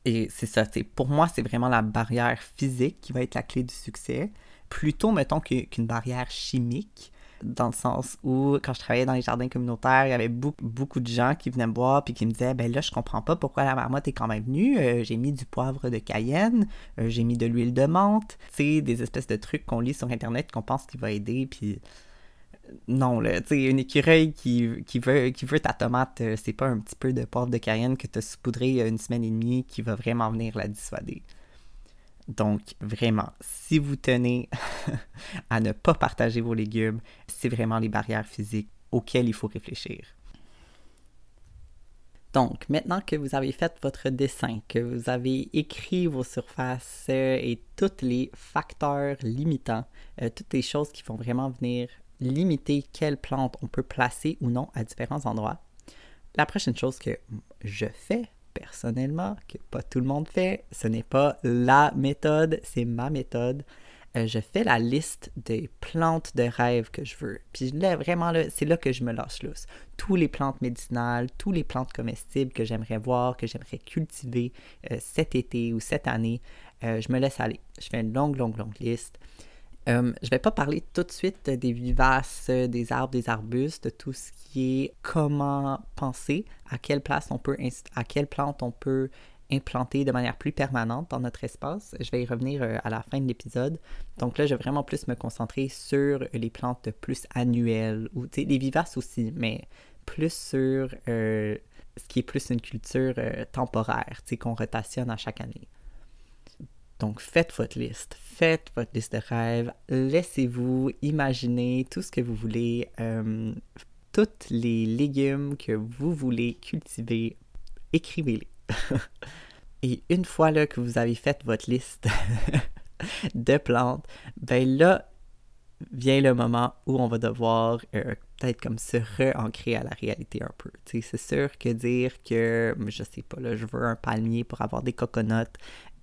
Et c'est ça, pour moi, c'est vraiment la barrière physique qui va être la clé du succès, plutôt, mettons, qu'une barrière chimique dans le sens où, quand je travaillais dans les jardins communautaires, il y avait beaucoup, de gens qui venaient me voir puis qui me disaient Ben là, je comprends pas pourquoi la marmotte est quand même venue. Euh, j'ai mis du poivre de cayenne, euh, j'ai mis de l'huile de menthe. Tu sais, des espèces de trucs qu'on lit sur Internet qu'on pense qu'il va aider. Puis non, là, tu sais, une écureuil qui, veut, qui veut ta tomate, euh, c'est pas un petit peu de poivre de cayenne que tu as saupoudré une semaine et demie qui va vraiment venir la dissuader. Donc, vraiment, si vous tenez à ne pas partager vos légumes, c'est vraiment les barrières physiques auxquelles il faut réfléchir. Donc, maintenant que vous avez fait votre dessin, que vous avez écrit vos surfaces euh, et tous les facteurs limitants, euh, toutes les choses qui vont vraiment venir limiter quelles plantes on peut placer ou non à différents endroits, la prochaine chose que je fais personnellement, que pas tout le monde fait. Ce n'est pas la méthode, c'est ma méthode. Euh, je fais la liste des plantes de rêve que je veux. Puis là, vraiment, là, c'est là que je me lâche lousse. Tous les plantes médicinales, tous les plantes comestibles que j'aimerais voir, que j'aimerais cultiver euh, cet été ou cette année, euh, je me laisse aller. Je fais une longue, longue, longue liste. Euh, je vais pas parler tout de suite des vivaces, des arbres, des arbustes, tout ce qui est comment penser, à quelle place on peut, à quelle plante on peut implanter de manière plus permanente dans notre espace. Je vais y revenir euh, à la fin de l'épisode. Donc là, je vais vraiment plus me concentrer sur les plantes plus annuelles, ou les vivaces aussi, mais plus sur euh, ce qui est plus une culture temporaire, qu'on rotationne à chaque année. Donc, faites votre liste, faites votre liste de rêves, laissez-vous imaginer tout ce que vous voulez, euh, tous les légumes que vous voulez cultiver, écrivez-les. Et une fois là, que vous avez fait votre liste de plantes, ben là vient le moment où on va devoir euh, peut-être comme se re-ancrer à la réalité un peu. C'est sûr que dire que, je sais pas, là, je veux un palmier pour avoir des coconuts,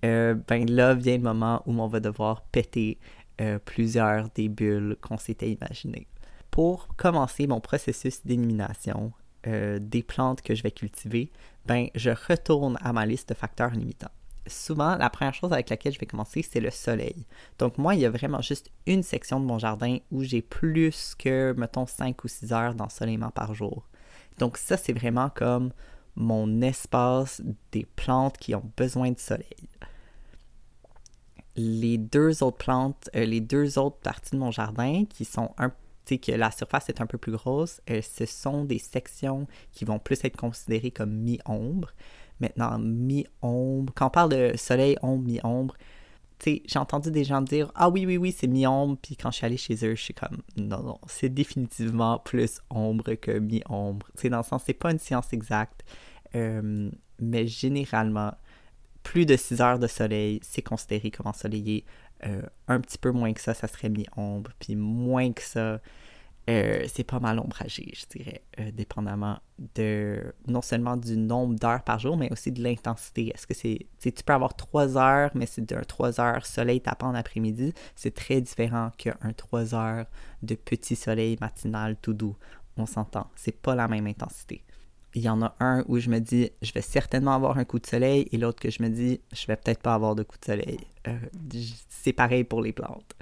euh, ben là vient le moment où on va devoir péter euh, plusieurs des bulles qu'on s'était imaginées. Pour commencer mon processus d'élimination euh, des plantes que je vais cultiver, ben je retourne à ma liste de facteurs limitants. Souvent, la première chose avec laquelle je vais commencer, c'est le soleil. Donc moi, il y a vraiment juste une section de mon jardin où j'ai plus que, mettons, 5 ou 6 heures d'ensoleillement par jour. Donc ça, c'est vraiment comme mon espace des plantes qui ont besoin de soleil. Les deux autres plantes, euh, les deux autres parties de mon jardin qui sont un que la surface est un peu plus grosse, euh, ce sont des sections qui vont plus être considérées comme mi-ombre. Maintenant, mi-ombre, quand on parle de soleil, ombre, mi-ombre, j'ai entendu des gens dire Ah oui, oui, oui, c'est mi-ombre. Puis quand je suis allée chez eux, je suis comme Non, non, c'est définitivement plus ombre que mi-ombre. Dans le sens, c'est pas une science exacte. Euh, mais généralement, plus de 6 heures de soleil, c'est considéré comme ensoleillé. Euh, un petit peu moins que ça, ça serait mi-ombre. Puis moins que ça, euh, c'est pas mal ombragé, je dirais, euh, dépendamment de non seulement du nombre d'heures par jour, mais aussi de l'intensité. Est-ce que c'est. Tu peux avoir trois heures, mais c'est d'un trois heures soleil tapant en après-midi. C'est très différent qu'un trois heures de petit soleil matinal tout doux. On s'entend. C'est pas la même intensité. Il y en a un où je me dis, je vais certainement avoir un coup de soleil, et l'autre que je me dis, je vais peut-être pas avoir de coup de soleil. Euh, c'est pareil pour les plantes.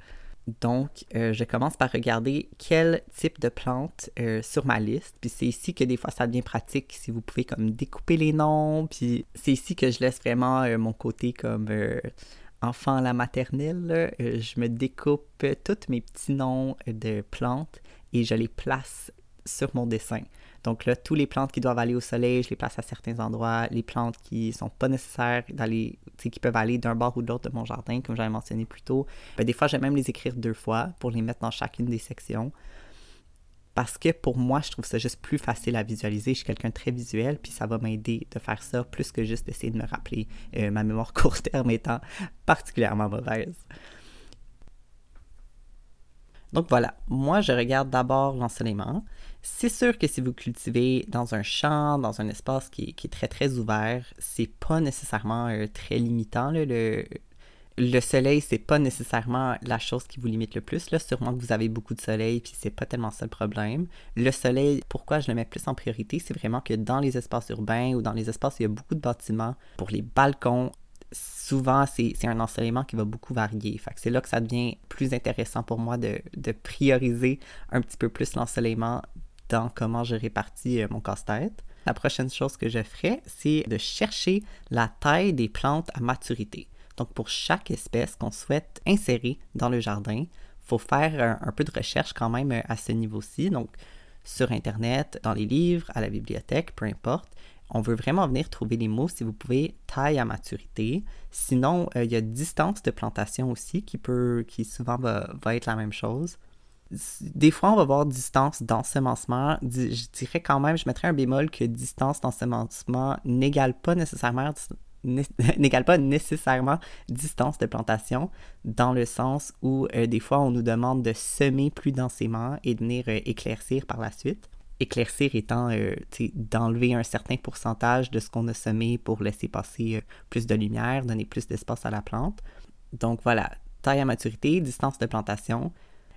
Donc, euh, je commence par regarder quel type de plante euh, sur ma liste. Puis c'est ici que des fois ça devient pratique si vous pouvez comme découper les noms. Puis c'est ici que je laisse vraiment mon côté comme enfant à la maternelle. je me découpe tous mes petits noms de plantes et je les place sur mon dessin. Donc là, tous les plantes qui doivent aller au soleil, je les place à certains endroits. Les plantes qui sont pas nécessaires d'aller, qui peuvent aller d'un bord ou de l'autre de mon jardin, comme j'avais mentionné plus tôt. Ben, des fois, j'aime même les écrire deux fois pour les mettre dans chacune des sections. Parce que pour moi, je trouve ça juste plus facile à visualiser. Je suis quelqu'un de très visuel, puis ça va m'aider de faire ça plus que juste d'essayer de me rappeler euh, ma mémoire court terme étant particulièrement mauvaise. Donc voilà, moi je regarde d'abord l'ensoleillement. C'est sûr que si vous cultivez dans un champ, dans un espace qui, est très très ouvert, c'est pas nécessairement euh, très limitant. le, le soleil, c'est pas nécessairement la chose qui vous limite le plus. Là, sûrement que vous avez beaucoup de soleil, puis c'est pas tellement ça le problème. Le soleil, pourquoi je le mets plus en priorité, c'est vraiment que dans les espaces urbains ou dans les espaces où il y a beaucoup de bâtiments, pour les balcons, souvent, c'est un ensoleillement qui va beaucoup varier. c'est là que ça devient plus intéressant pour moi de, de prioriser un petit peu plus l'ensoleillement dans comment je répartis euh, mon casse-tête. La prochaine chose que je ferai, c'est de chercher la taille des plantes à maturité. Donc, pour chaque espèce qu'on souhaite insérer dans le jardin, faut faire un, peu de recherche quand même euh, à ce niveau-ci. Donc, sur Internet, dans les livres, à la bibliothèque, peu importe. On veut vraiment venir trouver les mots, si vous pouvez, taille à maturité. Sinon, euh, il y a distance de plantation aussi qui peut, qui souvent va être la même chose des fois, on va voir distance d'ensemencement. Je dirais quand même, je mettrais un bémol que distance d'ensemencement n'égale pas nécessairement n'égale pas nécessairement distance de plantation dans le sens où euh, des fois on nous demande de semer plus densément et de venir euh, éclaircir par la suite. Éclaircir étant euh, d'enlever un certain pourcentage de ce qu'on a semé pour laisser passer plus de lumière, donner plus d'espace à la plante. Donc voilà, taille à maturité, distance de plantation,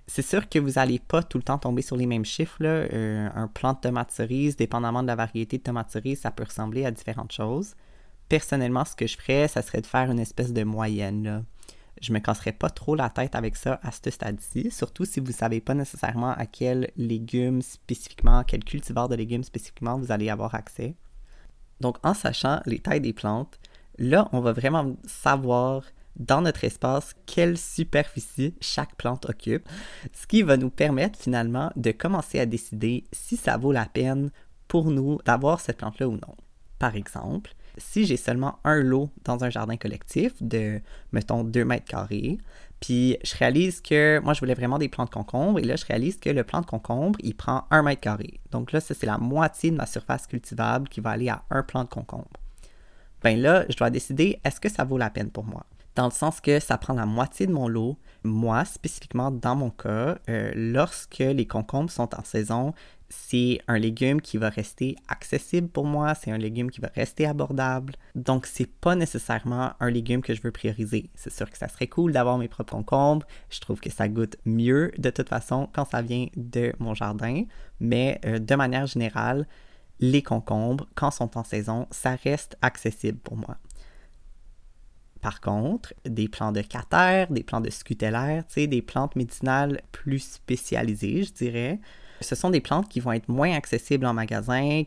c'est sûr que vous n'allez pas tout le temps tomber sur les mêmes chiffres. Euh, un plant de tomate cerise, dépendamment de la variété de tomate cerise, ça peut ressembler à différentes choses. Personnellement, ce que je ferais, ça serait de faire une espèce de moyenne. Je me casserais pas trop la tête avec ça à ce stade-ci, surtout si vous ne savez pas nécessairement à quel légumes spécifiquement, quel cultivar de légumes spécifiquement vous allez avoir accès. Donc, en sachant les tailles des plantes, là, on va vraiment savoir dans notre espace quelle superficie chaque plante occupe, ce qui va nous permettre finalement de commencer à décider si ça vaut la peine pour nous d'avoir cette plante-là ou non. Par exemple, si j'ai seulement un lot dans un jardin collectif de, mettons, 2 mètres carrés, puis je réalise que moi, je voulais vraiment des plantes concombres, et là, je réalise que le plant de concombre, il prend 1 mètre carré. Donc là, ça, c'est la moitié de ma surface cultivable qui va aller à un plant de concombre. Ben là, je dois décider, est-ce que ça vaut la peine pour moi? Dans le sens que ça prend la moitié de mon lot. Moi, spécifiquement dans mon cas, euh, lorsque les concombres sont en saison, c'est un légume qui va rester accessible pour moi, c'est un légume qui va rester abordable. Donc, c'est pas nécessairement un légume que je veux prioriser. C'est sûr que ça serait cool d'avoir mes propres concombres. Je trouve que ça goûte mieux de toute façon quand ça vient de mon jardin. Mais euh, de manière générale, les concombres, quand sont en saison, ça reste accessible pour moi. Par contre, des plants de catère, des plants de scutellaire, des plantes médicinales plus spécialisées, je dirais, ce sont des plantes qui vont être moins accessibles en magasin,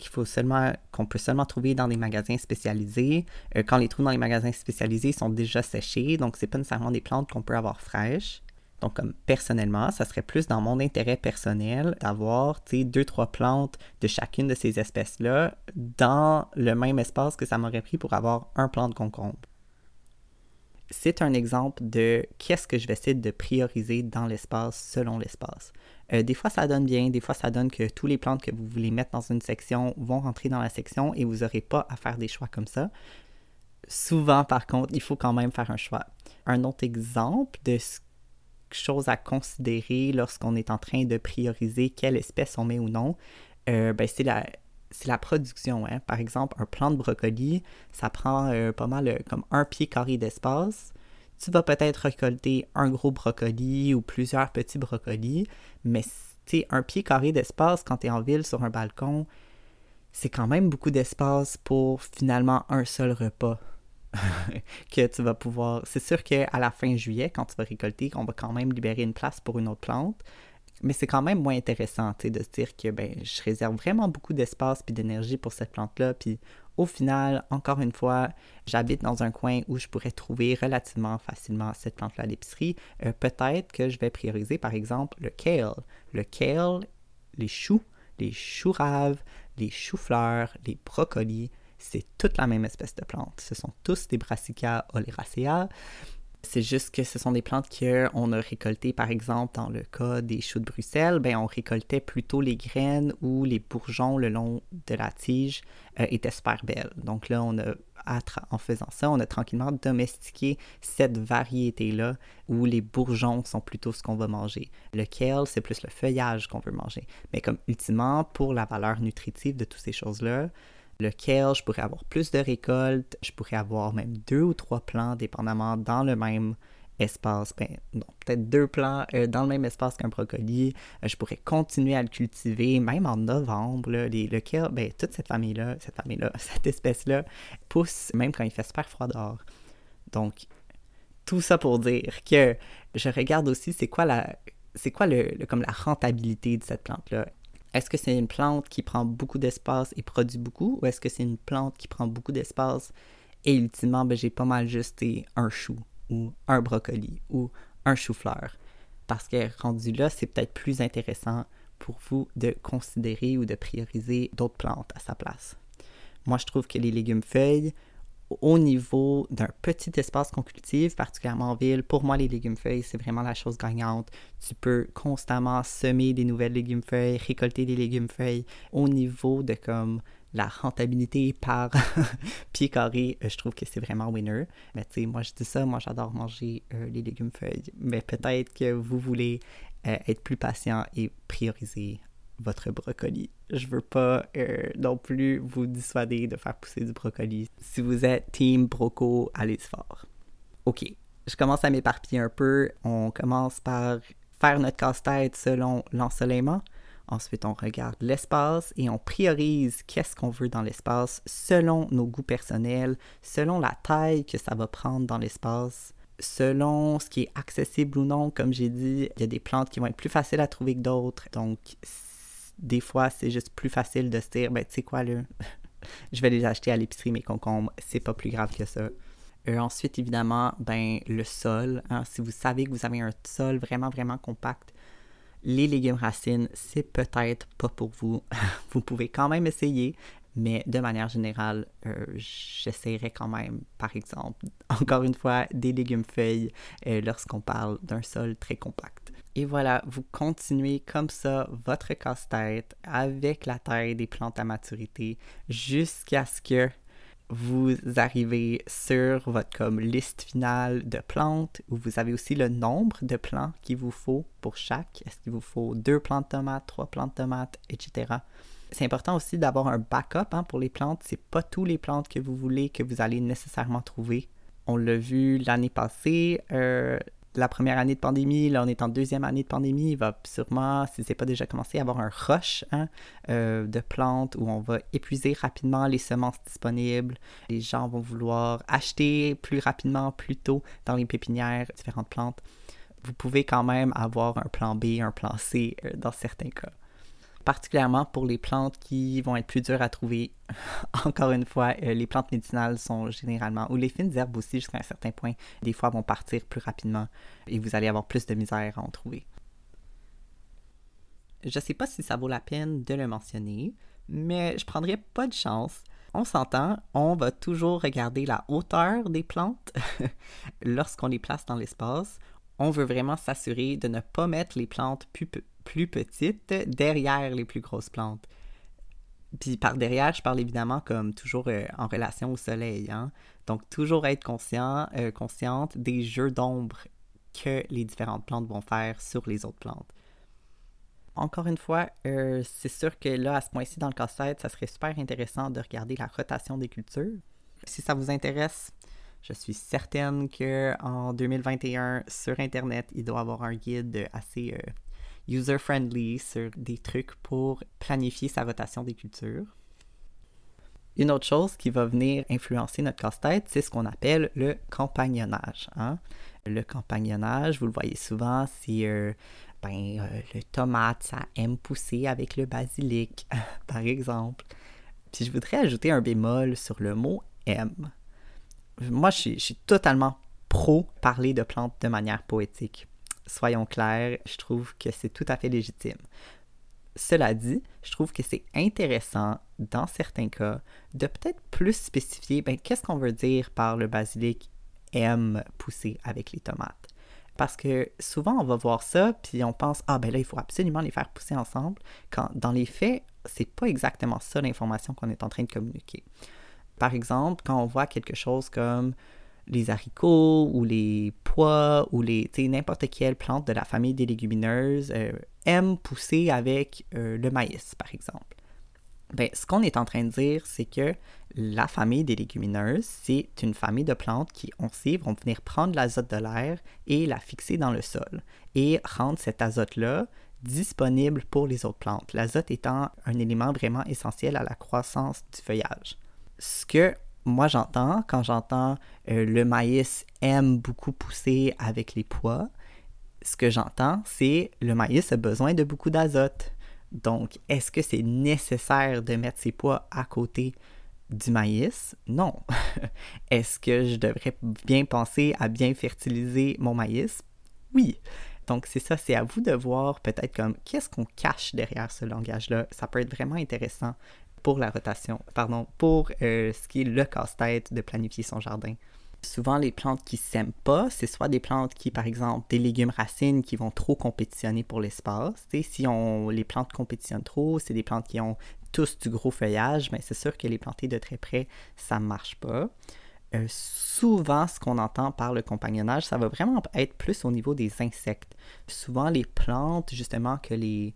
qu'on peut seulement trouver dans des magasins spécialisés. Euh, quand les trouve dans les magasins spécialisés, sont déjà séchés, donc c'est pas nécessairement des plantes qu'on peut avoir fraîches. Donc, personnellement, ça serait plus dans mon intérêt personnel d'avoir, deux, trois plantes de chacune de ces espèces-là dans le même espace que ça m'aurait pris pour avoir un plant de concombre c'est un exemple de qu'est-ce que je vais essayer de prioriser dans l'espace selon l'espace. Euh, des fois, ça donne bien, des fois, ça donne que tous les plantes que vous voulez mettre dans une section vont rentrer dans la section et vous n'aurez pas à faire des choix comme ça. Souvent, par contre, il faut quand même faire un choix. Un autre exemple de chose à considérer lorsqu'on est en train de prioriser quelle espèce on met ou non, euh, ben, c'est la, c'est la production. Hein. Par exemple, un plant de brocoli, ça prend euh, pas mal euh, comme un pied carré d'espace. Tu vas peut-être récolter un gros brocoli ou plusieurs petits brocolis, mais un pied carré d'espace quand tu es en ville sur un balcon, c'est quand même beaucoup d'espace pour finalement un seul repas que tu vas pouvoir. C'est sûr qu'à la fin juillet, quand tu vas récolter, on va quand même libérer une place pour une autre plante. Mais c'est quand même moins intéressant de se dire que ben, je réserve vraiment beaucoup d'espace et d'énergie pour cette plante-là. Puis au final, encore une fois, j'habite dans un coin où je pourrais trouver relativement facilement cette plante-là à l'épicerie. Euh, peut-être que je vais prioriser par exemple le kale. Le kale, les choux, les choux raves, les choux-fleurs, les brocolis, c'est toute la même espèce de plante. Ce sont tous des Brassica oleracea. C'est juste que ce sont des plantes qu'on a récoltées, par exemple, dans le cas des choux de Bruxelles, ben, on récoltait plutôt les graines ou les bourgeons le long de la tige euh, étaient super belles. Donc là, on en faisant ça, on a tranquillement domestiqué cette variété-là où les bourgeons sont plutôt ce qu'on va manger. Le c'est plus le feuillage qu'on veut manger. Mais comme ultimement, pour la valeur nutritive de toutes ces choses-là, lequel je pourrais avoir plus de récoltes, je pourrais avoir même deux ou trois plants, dépendamment dans le même espace, ben non, peut-être deux plants euh, dans le même espace qu'un brocoli. Euh, je pourrais continuer à le cultiver, même en novembre. Là, les, le ben, toute cette famille-là, cette famille-là, cette espèce-là pousse même quand il fait super froid dehors. Donc, tout ça pour dire que je regarde aussi c'est quoi la c'est quoi le, comme la rentabilité de cette plante-là. Est-ce que c'est une plante qui prend beaucoup d'espace et produit beaucoup, ou est-ce que c'est une plante qui prend beaucoup d'espace et ultimement, ben, j'ai pas mal jeté un chou, ou un brocoli, ou un chou-fleur? Parce que rendu là, c'est peut-être plus intéressant pour vous de considérer ou de prioriser d'autres plantes à sa place. Moi, je trouve que les légumes feuilles au niveau d'un petit espace qu'on cultive, particulièrement en ville, pour moi, les légumes feuilles, c'est vraiment la chose gagnante. Tu peux constamment semer des nouvelles légumes feuilles, récolter des légumes feuilles. Au niveau de comme la rentabilité par pied carré, euh, je trouve que c'est vraiment winner. Mais tu sais, moi je dis ça, moi j'adore manger euh, les légumes feuilles. Mais peut-être que vous voulez euh, être plus patient et prioriser votre brocoli. Je veux pas euh, non plus vous dissuader de faire pousser du brocoli. Si vous êtes team broco, allez fort. OK, je commence à m'éparpiller un peu. On commence par faire notre casse-tête selon l'ensoleillement. Ensuite, on regarde l'espace et on priorise qu'est-ce qu'on veut dans l'espace selon nos goûts personnels, selon la taille que ça va prendre dans l'espace, selon ce qui est accessible ou non. Comme j'ai dit, il y a des plantes qui vont être plus faciles à trouver que d'autres. Donc, des fois, c'est juste plus facile de se dire, ben, tu sais quoi, là, je vais les acheter à l'épicerie, mes concombres, c'est pas plus grave que ça. Euh, ensuite, évidemment, ben, le sol. Hein, si vous savez que vous avez un sol vraiment, vraiment compact, les légumes racines, c'est peut-être pas pour vous. vous pouvez quand même essayer, mais de manière générale, euh, j'essaierai quand même, par exemple, encore une fois, des légumes feuilles euh, lorsqu'on parle d'un sol très compact. Et voilà, vous continuez comme ça votre casse-tête avec la taille des plantes à maturité jusqu'à ce que vous arrivez sur votre comme liste finale de plantes où vous avez aussi le nombre de plants qu'il vous faut pour chaque. Est-ce qu'il vous faut deux plants de tomates, trois plants de tomates, etc. C'est important aussi d'avoir un backup hein, pour les plantes. C'est pas tous les plantes que vous voulez que vous allez nécessairement trouver. On l'a vu l'année passée, euh, la première année de pandémie, là on est en deuxième année de pandémie, il va sûrement, si ce n'est pas déjà commencé, avoir un rush hein, euh, de plantes où on va épuiser rapidement les semences disponibles. Les gens vont vouloir acheter plus rapidement, plus tôt dans les pépinières différentes plantes. Vous pouvez quand même avoir un plan B, un plan C euh, dans certains cas particulièrement pour les plantes qui vont être plus dures à trouver. Encore une fois, euh, les plantes médicinales sont généralement, ou les fines herbes aussi jusqu'à un certain point, des fois vont partir plus rapidement et vous allez avoir plus de misère à en trouver. Je ne sais pas si ça vaut la peine de le mentionner, mais je prendrais pas de chance. On s'entend, on va toujours regarder la hauteur des plantes lorsqu'on les place dans l'espace. On veut vraiment s'assurer de ne pas mettre les plantes plus, plus petites derrière les plus grosses plantes. Puis par derrière, je parle évidemment comme toujours euh, en relation au soleil. Hein? Donc toujours être conscient, euh, consciente des jeux d'ombre que les différentes plantes vont faire sur les autres plantes. Encore une fois, euh, c'est sûr que là, à ce point-ci dans le casse-tête, ça serait super intéressant de regarder la rotation des cultures. Si ça vous intéresse, je suis certaine qu'en 2021, sur Internet, il doit y avoir un guide assez user-friendly sur des trucs pour planifier sa rotation des cultures. Une autre chose qui va venir influencer notre casse-tête, c'est ce qu'on appelle le compagnonnage. Hein. Le compagnonnage, vous le voyez souvent, c'est euh, ben, euh, le tomate, ça aime pousser avec le basilic, par exemple. Puis je voudrais ajouter un bémol sur le mot aime. Moi, je suis totalement pro parler de plantes de manière poétique soyons clairs, je trouve que c'est tout à fait légitime. Cela dit, je trouve que c'est intéressant, dans certains cas, de peut-être plus spécifier ben, qu'est-ce qu'on veut dire par le basilic aime pousser avec les tomates? Parce que souvent, on va voir ça, puis on pense, ah ben là, il faut absolument les faire pousser ensemble, quand dans les faits, c'est pas exactement ça l'information qu'on est en train de communiquer. Par exemple, quand on voit quelque chose comme les haricots ou les pois ou les n'importe quelle plante de la famille des légumineuses euh, aime pousser avec euh, le maïs, par exemple. Ben, ce qu'on est en train de dire, c'est que la famille des légumineuses, c'est une famille de plantes qui, on sait, vont venir prendre l'azote de l'air et la fixer dans le sol et rendre cet azote-là disponible pour les autres plantes, l'azote étant un élément vraiment essentiel à la croissance du feuillage. Ce que moi j'entends, quand j'entends euh, le maïs aime beaucoup pousser avec les pois, ce que j'entends, c'est le maïs a besoin de beaucoup d'azote. Donc, est-ce que c'est nécessaire de mettre ces pois à côté du maïs? Non. est-ce que je devrais bien penser à bien fertiliser mon maïs? Oui. Donc, c'est ça, c'est à vous de voir peut-être comme qu'est-ce qu'on cache derrière ce langage-là. Ça peut être vraiment intéressant pour la rotation, pardon, pour euh, ce qui est le casse-tête de planifier son jardin. Souvent, les plantes qui s'aiment pas, c'est soit des plantes qui, par exemple, des légumes racines qui vont trop compétitionner pour l'espace. Si on, les plantes compétitionnent trop, c'est des plantes qui ont tous du gros feuillage, mais c'est sûr que les planter de très près, ça marche pas. Euh, souvent, ce qu'on entend par le compagnonnage, ça va vraiment être plus au niveau des insectes. Souvent, les plantes, justement, que les,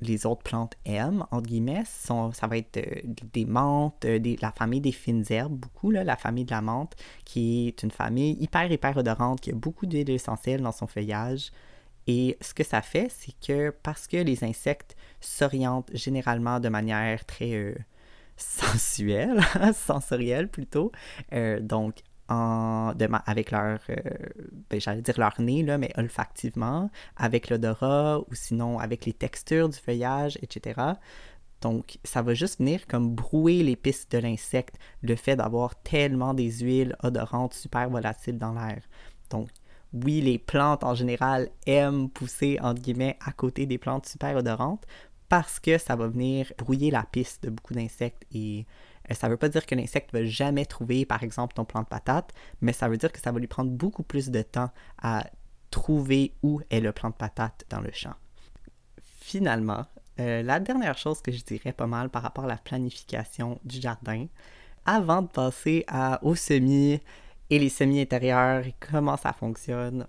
les autres plantes aiment, entre guillemets, sont, ça va être euh, des menthes, euh, la famille des fines herbes, beaucoup, là, la famille de la menthe, qui est une famille hyper, hyper odorante, qui a beaucoup d'huile essentielle dans son feuillage. Et ce que ça fait, c'est que parce que les insectes s'orientent généralement de manière très euh, sensuelle, sensorielle plutôt, donc avec leur, euh, ben, nez, mais olfactivement, avec l'odorat ou sinon avec les textures du feuillage, etc. Donc, ça va juste venir comme brouer les pistes de l'insecte, le fait d'avoir tellement des huiles odorantes super volatiles dans l'air. Donc, oui, les plantes en général aiment pousser, entre guillemets, à côté des plantes super odorantes parce que ça va venir brouiller la piste de beaucoup d'insectes et ça ne veut pas dire que l'insecte ne va jamais trouver, par exemple, ton plant de patate, mais ça veut dire que ça va lui prendre beaucoup plus de temps à trouver où est le plant de patate dans le champ. Finalement, euh, la dernière chose que je dirais pas mal par rapport à la planification du jardin, avant de passer à, aux semis et les semis intérieurs et comment ça fonctionne,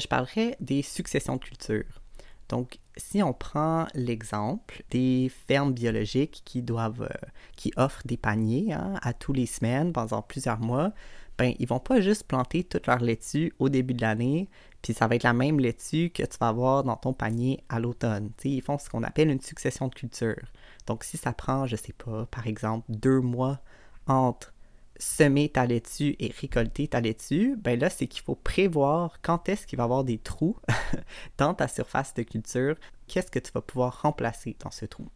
je parlerai des successions de cultures. Donc, si on prend l'exemple des fermes biologiques qui doivent, euh, qui offrent des paniers hein, à tous les semaines pendant plusieurs mois, ben ils vont pas juste planter toute leur laitue au début de l'année, puis ça va être la même laitue que tu vas avoir dans ton panier à l'automne. Ils font ce qu'on appelle une succession de cultures. Donc, si ça prend, je sais pas, par exemple, deux mois entre semer ta laitue et récolter ta laitue, ben là, c'est qu'il faut prévoir quand est-ce qu'il va y avoir des trous dans ta surface de culture. Qu'est-ce que tu vas pouvoir remplacer dans ce trou?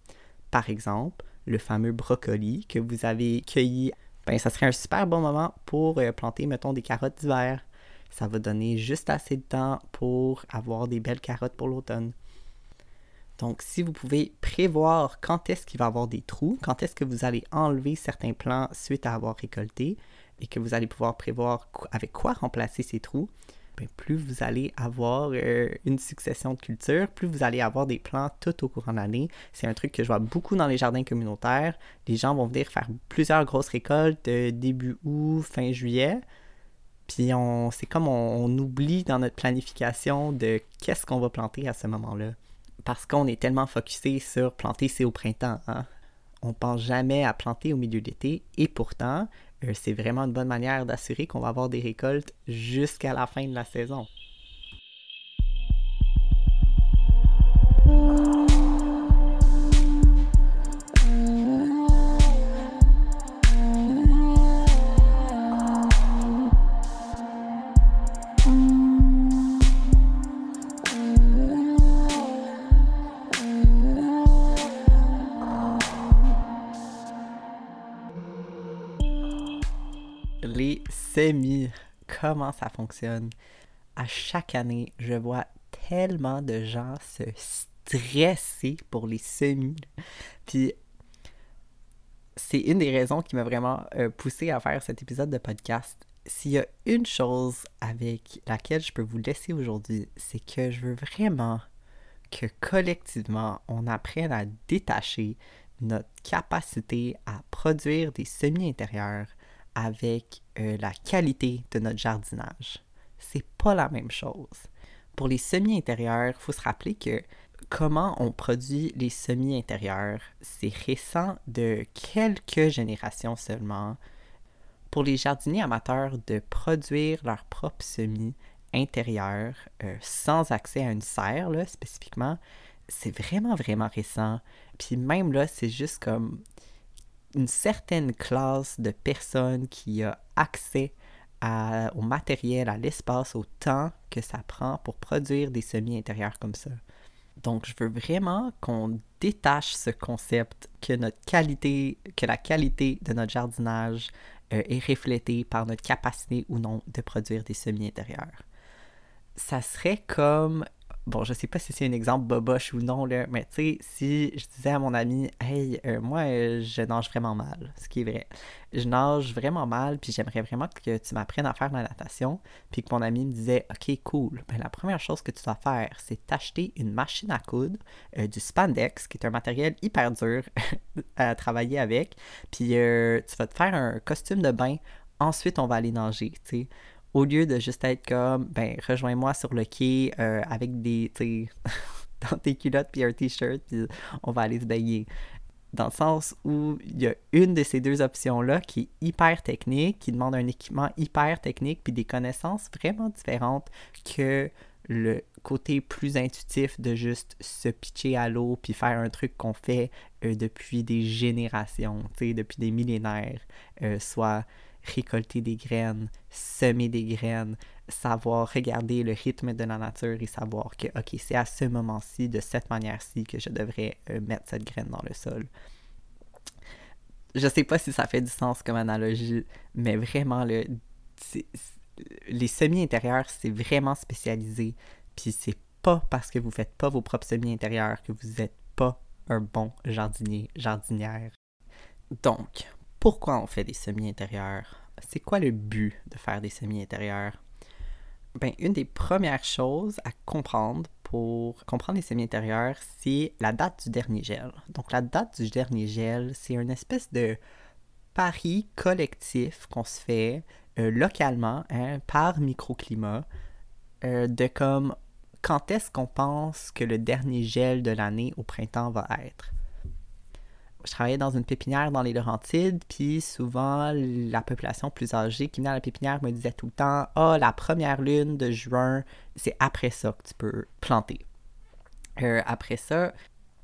Par exemple, le fameux brocoli que vous avez cueilli, ben ça serait un super bon moment pour euh, planter, mettons, des carottes d'hiver. Ça va donner juste assez de temps pour avoir des belles carottes pour l'automne. Donc, si vous pouvez prévoir quand est-ce qu'il va y avoir des trous, quand est-ce que vous allez enlever certains plants suite à avoir récolté, et que vous allez pouvoir prévoir avec quoi remplacer ces trous, bien, plus vous allez avoir euh, une succession de cultures, plus vous allez avoir des plants tout au courant de l'année. C'est un truc que je vois beaucoup dans les jardins communautaires. Les gens vont venir faire plusieurs grosses récoltes euh, début août, fin juillet. Puis c'est comme on oublie dans notre planification de qu'est-ce qu'on va planter à ce moment-là parce qu'on est tellement focusé sur planter, c'est au printemps. Hein? On pense jamais à planter au milieu de l'été et pourtant, euh, c'est vraiment une bonne manière d'assurer qu'on va avoir des récoltes jusqu'à la fin de la saison. Comment ça fonctionne. À chaque année, je vois tellement de gens se stresser pour les semis. Puis c'est une des raisons qui m'a vraiment euh, poussé à faire cet épisode de podcast. S'il y a une chose avec laquelle je peux vous laisser aujourd'hui, c'est que je veux vraiment que collectivement, on apprenne à détacher notre capacité à produire des semis intérieurs avec euh, la qualité de notre jardinage. C'est pas la même chose. Pour les semis intérieurs, il faut se rappeler que comment on produit les semis intérieurs, c'est récent de quelques générations seulement. Pour les jardiniers amateurs de produire leurs propres semis intérieurs euh, sans accès à une serre là, spécifiquement, c'est vraiment vraiment récent. Puis même là, c'est juste comme une certaine classe de personnes qui a accès au matériel, à l'espace, au temps que ça prend pour produire des semis intérieurs comme ça. Donc, je veux vraiment qu'on détache ce concept que notre qualité, que la qualité de notre jardinage euh, est reflétée par notre capacité ou non de produire des semis intérieurs. Ça serait comme bon, je sais pas si c'est un exemple boboche ou non, là, mais tu sais, si je disais à mon ami, hey, euh, moi, euh, je nage vraiment mal, ce qui est vrai. Je nage vraiment mal, puis j'aimerais vraiment que tu m'apprennes à faire la natation, puis que mon ami me disait, ok, cool, ben, la première chose que tu dois faire, c'est t'acheter une machine à coudre, euh, du spandex, qui est un matériel hyper dur à travailler avec, puis tu vas te faire un costume de bain, ensuite on va aller nager, tu sais au lieu de juste être comme, ben, rejoins-moi sur le quai euh, avec des, tu dans tes culottes puis un t-shirt, puis on va aller se baigner. Dans le sens où il y a une de ces deux options-là qui est hyper technique, qui demande un équipement hyper technique, puis des connaissances vraiment différentes que le côté plus intuitif de juste se pitcher à l'eau puis faire un truc qu'on fait euh, depuis des générations, depuis des millénaires, euh, soit récolter des graines, semer des graines, savoir regarder le rythme de la nature et savoir que, OK, c'est à ce moment-ci, de cette manière-ci, que je devrais euh, mettre cette graine dans le sol. Je sais pas si ça fait du sens comme analogie, mais vraiment, le, les semis intérieurs, c'est vraiment spécialisé. Puis c'est pas parce que vous faites pas vos propres semis intérieurs que vous êtes pas un bon jardinier, jardinière. Donc, pourquoi on fait des semis intérieurs? C'est quoi le but de faire des semis intérieurs? Ben, une des premières choses à comprendre pour comprendre les semis intérieurs, c'est la date du dernier gel. Donc, la date du dernier gel, c'est une espèce de pari collectif qu'on se fait euh, localement, hein, par microclimat, euh, de comme quand est-ce qu'on pense que le dernier gel de l'année au printemps va être? Je travaillais dans une pépinière dans les Laurentides, puis souvent la population plus âgée qui venait à la pépinière me disait tout le temps Ah, la première lune de juin, c'est après ça que tu peux planter. Euh, après ça,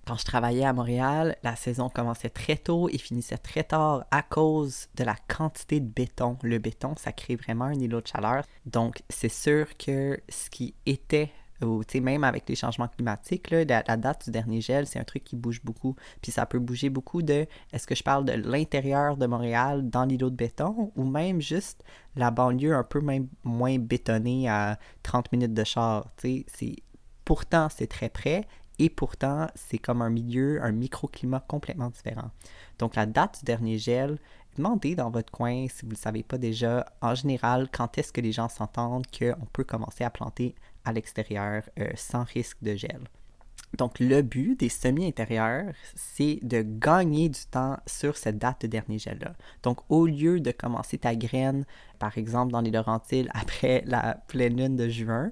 quand je travaillais à Montréal, la saison commençait très tôt et finissait très tard à cause de la quantité de béton. Le béton, ça crée vraiment un îlot de chaleur. Donc, c'est sûr que ce qui était ou même avec les changements climatiques, la, date du dernier gel, c'est un truc qui bouge beaucoup. Puis ça peut bouger beaucoup de est-ce que je parle de l'intérieur de Montréal dans l'îlot de béton ou même juste la banlieue un peu même moins bétonnée à 30 minutes de char. Pourtant, c'est très près et pourtant, c'est comme un milieu, un microclimat complètement différent. Donc, la date du dernier gel, demandez dans votre coin, si vous ne le savez pas déjà, en général, quand est-ce que les gens s'entendent qu'on peut commencer à planter à l'extérieur euh, sans risque de gel. Donc, le but des semis intérieurs, c'est de gagner du temps sur cette date de dernier gel-là. Donc, au lieu de commencer ta graine, par exemple, dans les Laurentides après la pleine lune de juin,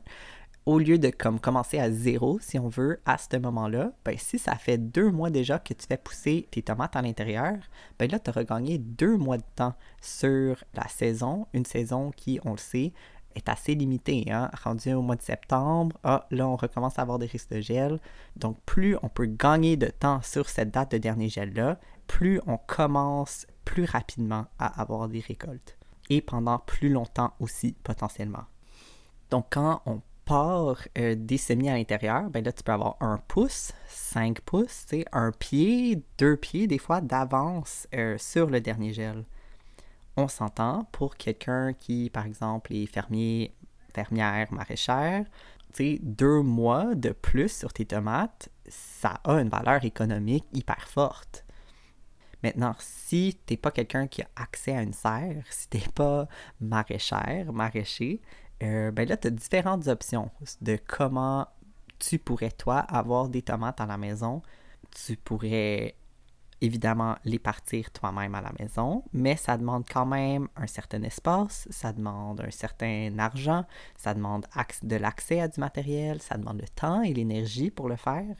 au lieu de comme commencer à zéro, si on veut, à ce moment-là, ben, si ça fait deux mois déjà que tu fais pousser tes tomates à l'intérieur, ben là, tu as regagné deux mois de temps sur la saison, une saison qui, on le sait, est assez limitée. Hein? Rendu au mois de septembre, ah, là, on recommence à avoir des risques de gel. Donc, plus on peut gagner de temps sur cette date de dernier gel-là, plus on commence plus rapidement à avoir des récoltes. Et pendant plus longtemps aussi, potentiellement. Donc, quand on part euh, des semis à l'intérieur, ben là, tu peux avoir un pouce, cinq pouces, un pied, deux pieds, des fois, d'avance euh, sur le dernier gel. On s'entend pour quelqu'un qui, par exemple, est fermier, fermière, maraîchère, deux mois de plus sur tes tomates, ça a une valeur économique hyper forte. Maintenant, si tu n'es pas quelqu'un qui a accès à une serre, si tu n'es pas maraîchère, maraîcher, euh, ben là, tu as différentes options de comment tu pourrais, toi, avoir des tomates à la maison. Tu pourrais évidemment les partir toi-même à la maison, mais ça demande quand même un certain espace, ça demande un certain argent, ça demande de l'accès à du matériel, ça demande le temps et l'énergie pour le faire.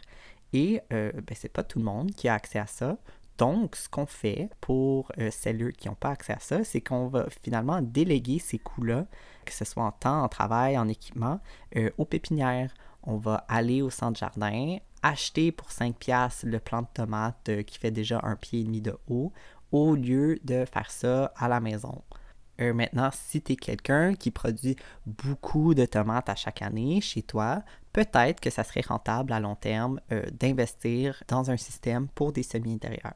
Et euh, ben, c'est pas tout le monde qui a accès à ça. Donc, ce qu'on fait pour euh, celles qui n'ont pas accès à ça, c'est qu'on va finalement déléguer ces coûts-là que ce soit en temps, en travail, en équipement, euh, aux pépinières. On va aller au centre jardin, acheter pour 5 pièces le plant de tomate euh, qui fait déjà un pied et demi de haut, au lieu de faire ça à la maison. Euh, maintenant, si tu es quelqu'un qui produit beaucoup de tomates à chaque année chez toi, peut-être que ça serait rentable à long terme d'investir dans un système pour des semis intérieurs.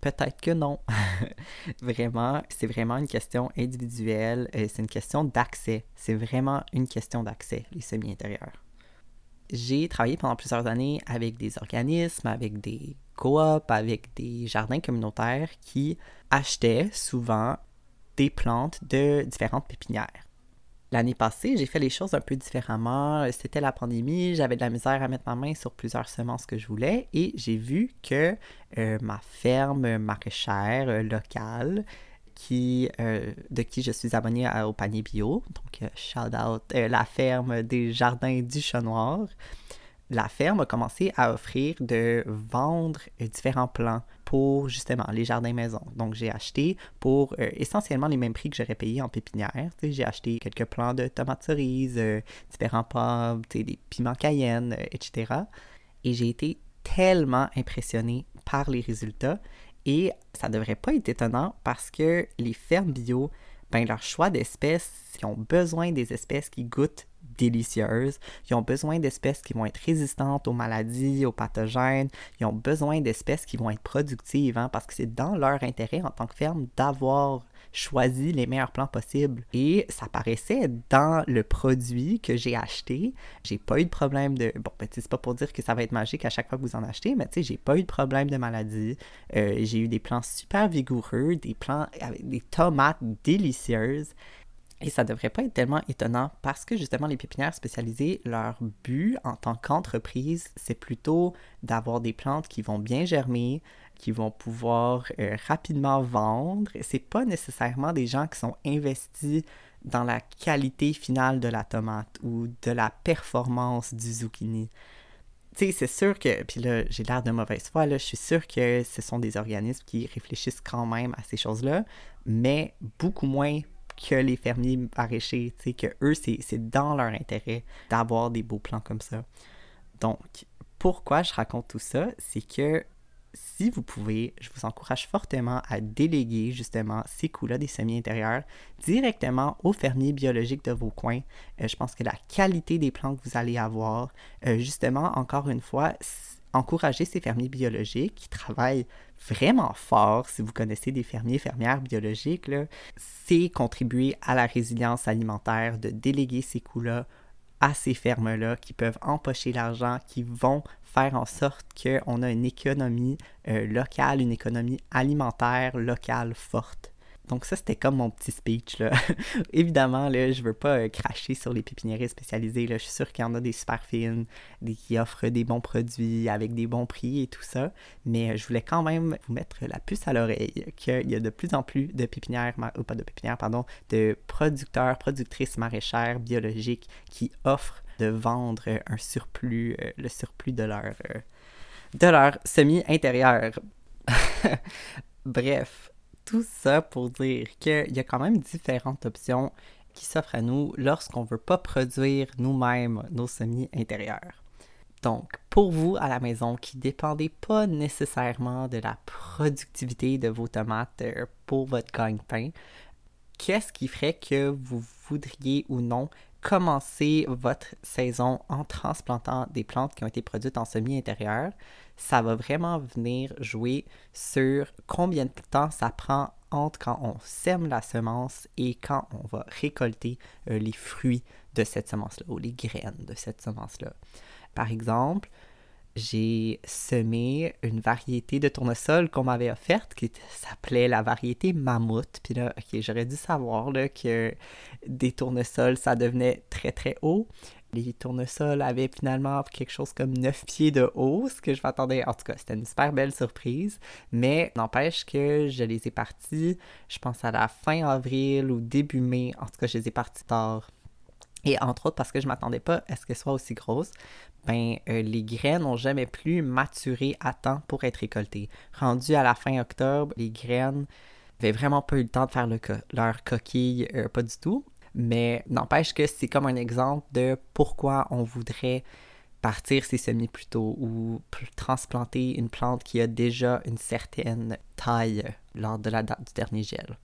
Peut-être que non. vraiment, c'est vraiment une question individuelle. Euh, c'est une question d'accès. C'est vraiment une question d'accès, les semi-intérieurs. J'ai travaillé pendant plusieurs années avec des organismes, avec des coops, avec des jardins communautaires qui achetaient souvent des plantes de différentes pépinières. L'année passée, j'ai fait les choses un peu différemment. C'était la pandémie, j'avais de la misère à mettre ma main sur plusieurs semences que je voulais et j'ai vu que euh, ma ferme maraîchère locale, euh, de qui je suis abonné au panier bio, donc shout out la ferme des jardins du Chat Noir, la ferme a commencé à offrir de vendre différents plants pour justement les jardins maison. Donc j'ai acheté pour euh, essentiellement les mêmes prix que j'aurais payé en pépinière. J'ai acheté quelques plants de tomates cerises, euh, différents pommes, des piments cayenne, euh, etc. Et j'ai été tellement impressionné par les résultats. Et ça devrait pas être étonnant parce que les fermes bio, ben, leur choix d'espèces, ils ont besoin des espèces qui goûtent délicieuses. Ils ont besoin d'espèces qui vont être résistantes aux maladies, aux pathogènes. Ils ont besoin d'espèces qui vont être productives hein, parce que c'est dans leur intérêt en tant que ferme d'avoir choisi les meilleurs plants possibles. Et ça paraissait dans le produit que j'ai acheté. J'ai pas eu de problème de. Bon, ben, c'est pas pour dire que ça va être magique à chaque fois que vous en achetez, mais tu sais, j'ai pas eu de problème de maladie. Euh, j'ai eu des plants super vigoureux, des plants avec des tomates délicieuses. Et ça devrait pas être tellement étonnant parce que justement les pépinières spécialisées, leur but en tant qu'entreprise, c'est plutôt d'avoir des plantes qui vont bien germer, qui vont pouvoir euh, rapidement vendre. C'est pas nécessairement des gens qui sont investis dans la qualité finale de la tomate ou de la performance du zucchini. Tu sais, c'est sûr que, puis là, j'ai l'air de mauvaise foi, là, je suis sûr que ce sont des organismes qui réfléchissent quand même à ces choses-là, mais beaucoup moins que les fermiers maraîchers, tu sais, que eux, c'est dans leur intérêt d'avoir des beaux plans comme ça. Donc, pourquoi je raconte tout ça? C'est que si vous pouvez, je vous encourage fortement à déléguer justement ces coûts-là des semis intérieurs directement aux fermiers biologiques de vos coins. Euh, je pense que la qualité des plants que vous allez avoir, euh, justement, encore une fois, encourager ces fermiers biologiques qui travaillent vraiment fort, si vous connaissez des fermiers, fermières biologiques, c'est contribuer à la résilience alimentaire, de déléguer ces coûts-là à ces fermes-là qui peuvent empocher l'argent, qui vont faire en sorte qu'on a une économie euh, locale, une économie alimentaire locale forte. Donc ça, c'était comme mon petit speech. Là. Évidemment, là, je veux pas euh, cracher sur les pépiniéries spécialisées. Là. Je suis sûr qu'il y en a des super fines, qui offrent des bons produits avec des bons prix et tout ça. Mais euh, je voulais quand même vous mettre la puce à l'oreille qu'il y a de plus en plus de pépinières, ou pas de pépinières, pardon, de producteurs, productrices maraîchères biologiques qui offrent de vendre un surplus, euh, le surplus de leur, de leur semi-intérieur. Bref, tout ça pour dire qu'il y a quand même différentes options qui s'offrent à nous lorsqu'on ne veut pas produire nous-mêmes nos semis intérieurs. Donc, pour vous à la maison qui ne dépendez pas nécessairement de la productivité de vos tomates euh, pour votre gagne-pain, qu'est-ce qui ferait que vous voudriez ou non commencer votre saison en transplantant des plantes qui ont été produites en semi-intérieur ça va vraiment venir jouer sur combien de temps ça prend entre quand on sème la semence et quand on va récolter euh, les fruits de cette semence-là ou les graines de cette semence-là. Par exemple, j'ai semé une variété de tournesol qu'on m'avait offerte qui s'appelait la variété mammouth. Puis là, ok, j'aurais dû savoir là, que des tournesols, ça devenait très très haut. Les tournesols avaient finalement quelque chose comme 9 pieds de haut, ce que je m'attendais. En tout cas, c'était une super belle surprise. Mais n'empêche que je les ai partis, je pense à la fin avril ou début mai. En tout cas, je les ai partis tard. Et entre autres parce que je m'attendais pas à ce qu'elles soient aussi grosses, ben euh, les graines n'ont jamais plus maturé à temps pour être récoltées. Rendu à la fin octobre, les graines n'avaient vraiment pas eu le temps de faire leur coquille, euh, pas du tout. Mais n'empêche que c'est comme un exemple de pourquoi on voudrait partir ses semis plus tôt ou transplanter une plante qui a déjà une certaine taille lors de la date du dernier gel.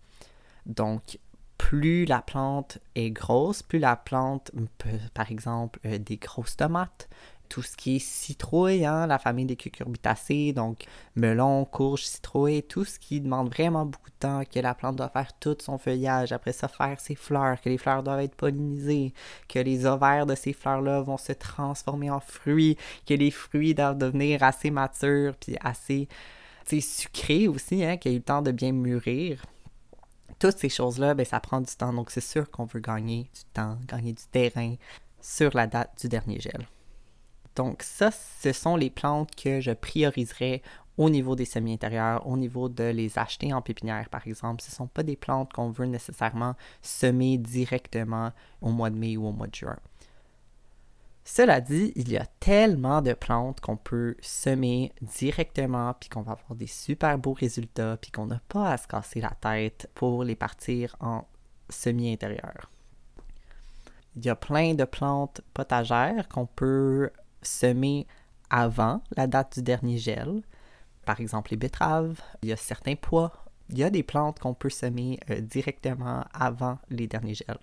Donc, plus la plante est grosse, plus la plante peut, par exemple, euh, des grosses tomates, tout ce qui est citrouille, hein, la famille des cucurbitacées, donc melon, courge, citrouille, tout ce qui demande vraiment beaucoup de temps, que la plante doit faire tout son feuillage, après ça faire ses fleurs, que les fleurs doivent être pollinisées, que les ovaires de ces fleurs-là vont se transformer en fruits, que les fruits doivent devenir assez matures, puis assez sucrés aussi, hein, qu'il y ait eu le temps de bien mûrir toutes ces choses-là, ben, ça prend du temps. Donc, c'est sûr qu'on veut gagner du temps, gagner du terrain sur la date du dernier gel. Donc ça, ce sont les plantes que je prioriserais au niveau des semis intérieurs, au niveau de les acheter en pépinière, par exemple. Ce ne sont pas des plantes qu'on veut nécessairement semer directement au mois de mai ou au mois de juin. Cela dit, il y a tellement de plantes qu'on peut semer directement, puis qu'on va avoir des super beaux résultats, puis qu'on n'a pas à se casser la tête pour les partir en semis intérieur. Il y a plein de plantes potagères qu'on peut semer avant la date du dernier gel. Par exemple, les betteraves, il y a certains pois. Il y a des plantes qu'on peut semer euh, directement avant les derniers gels.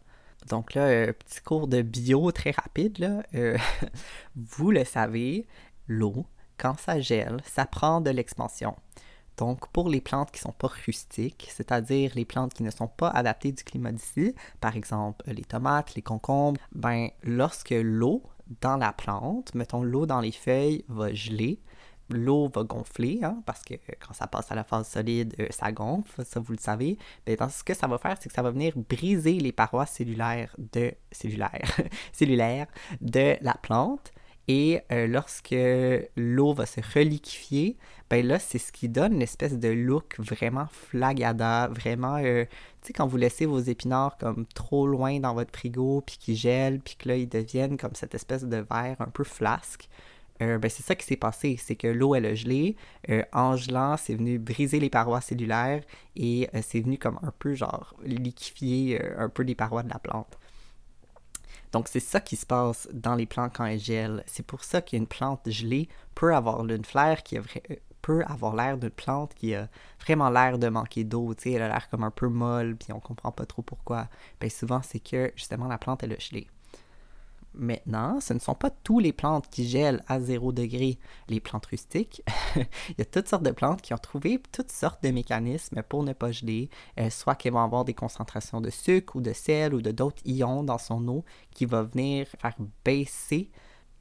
Donc là, euh, petit cours de bio très rapide. Là. Euh, vous le savez, l'eau, quand ça gèle, ça prend de l'expansion. Donc, pour les plantes qui ne sont pas rustiques, c'est-à-dire les plantes qui ne sont pas adaptées du climat d'ici, par exemple les tomates, les concombres, ben, lorsque l'eau dans la plante, mettons l'eau dans les feuilles va geler, l'eau va gonfler, hein, parce que quand ça passe à la phase solide, euh, ça gonfle, ça vous le savez. Mais dans ce que ça va faire, c'est que ça va venir briser les parois cellulaires de la plante. Et euh, lorsque l'eau va se reliquifier, ben là, c'est ce qui donne l'espèce de look vraiment flagada, vraiment, euh, tu sais, quand vous laissez vos épinards comme trop loin dans votre frigo, puis qu'ils gèlent, puis que là, ils deviennent comme cette espèce de verre un peu flasque. Euh, ben c'est ça qui s'est passé, c'est que l'eau, elle a gelé. en gelant, c'est venu briser les parois cellulaires et c'est venu comme un peu, genre, liquifier un peu les parois de la plante. Donc, c'est ça qui se passe dans les plantes quand elles gèlent. C'est pour ça qu'une plante gelée peut avoir une fleur qui euh, peut avoir l'air d'une plante qui a vraiment l'air de manquer d'eau, tu sais, elle a l'air comme un peu molle, puis on comprend pas trop pourquoi. Bien souvent, c'est que justement la plante, elle a gelé. Maintenant, ce ne sont pas toutes les plantes qui gèlent à 0 degré. Les plantes rustiques, il y a toutes sortes de plantes qui ont trouvé toutes sortes de mécanismes pour ne pas geler, euh, soit qu'elles vont avoir des concentrations de sucre ou de sel ou de d'autres ions dans son eau qui va venir faire baisser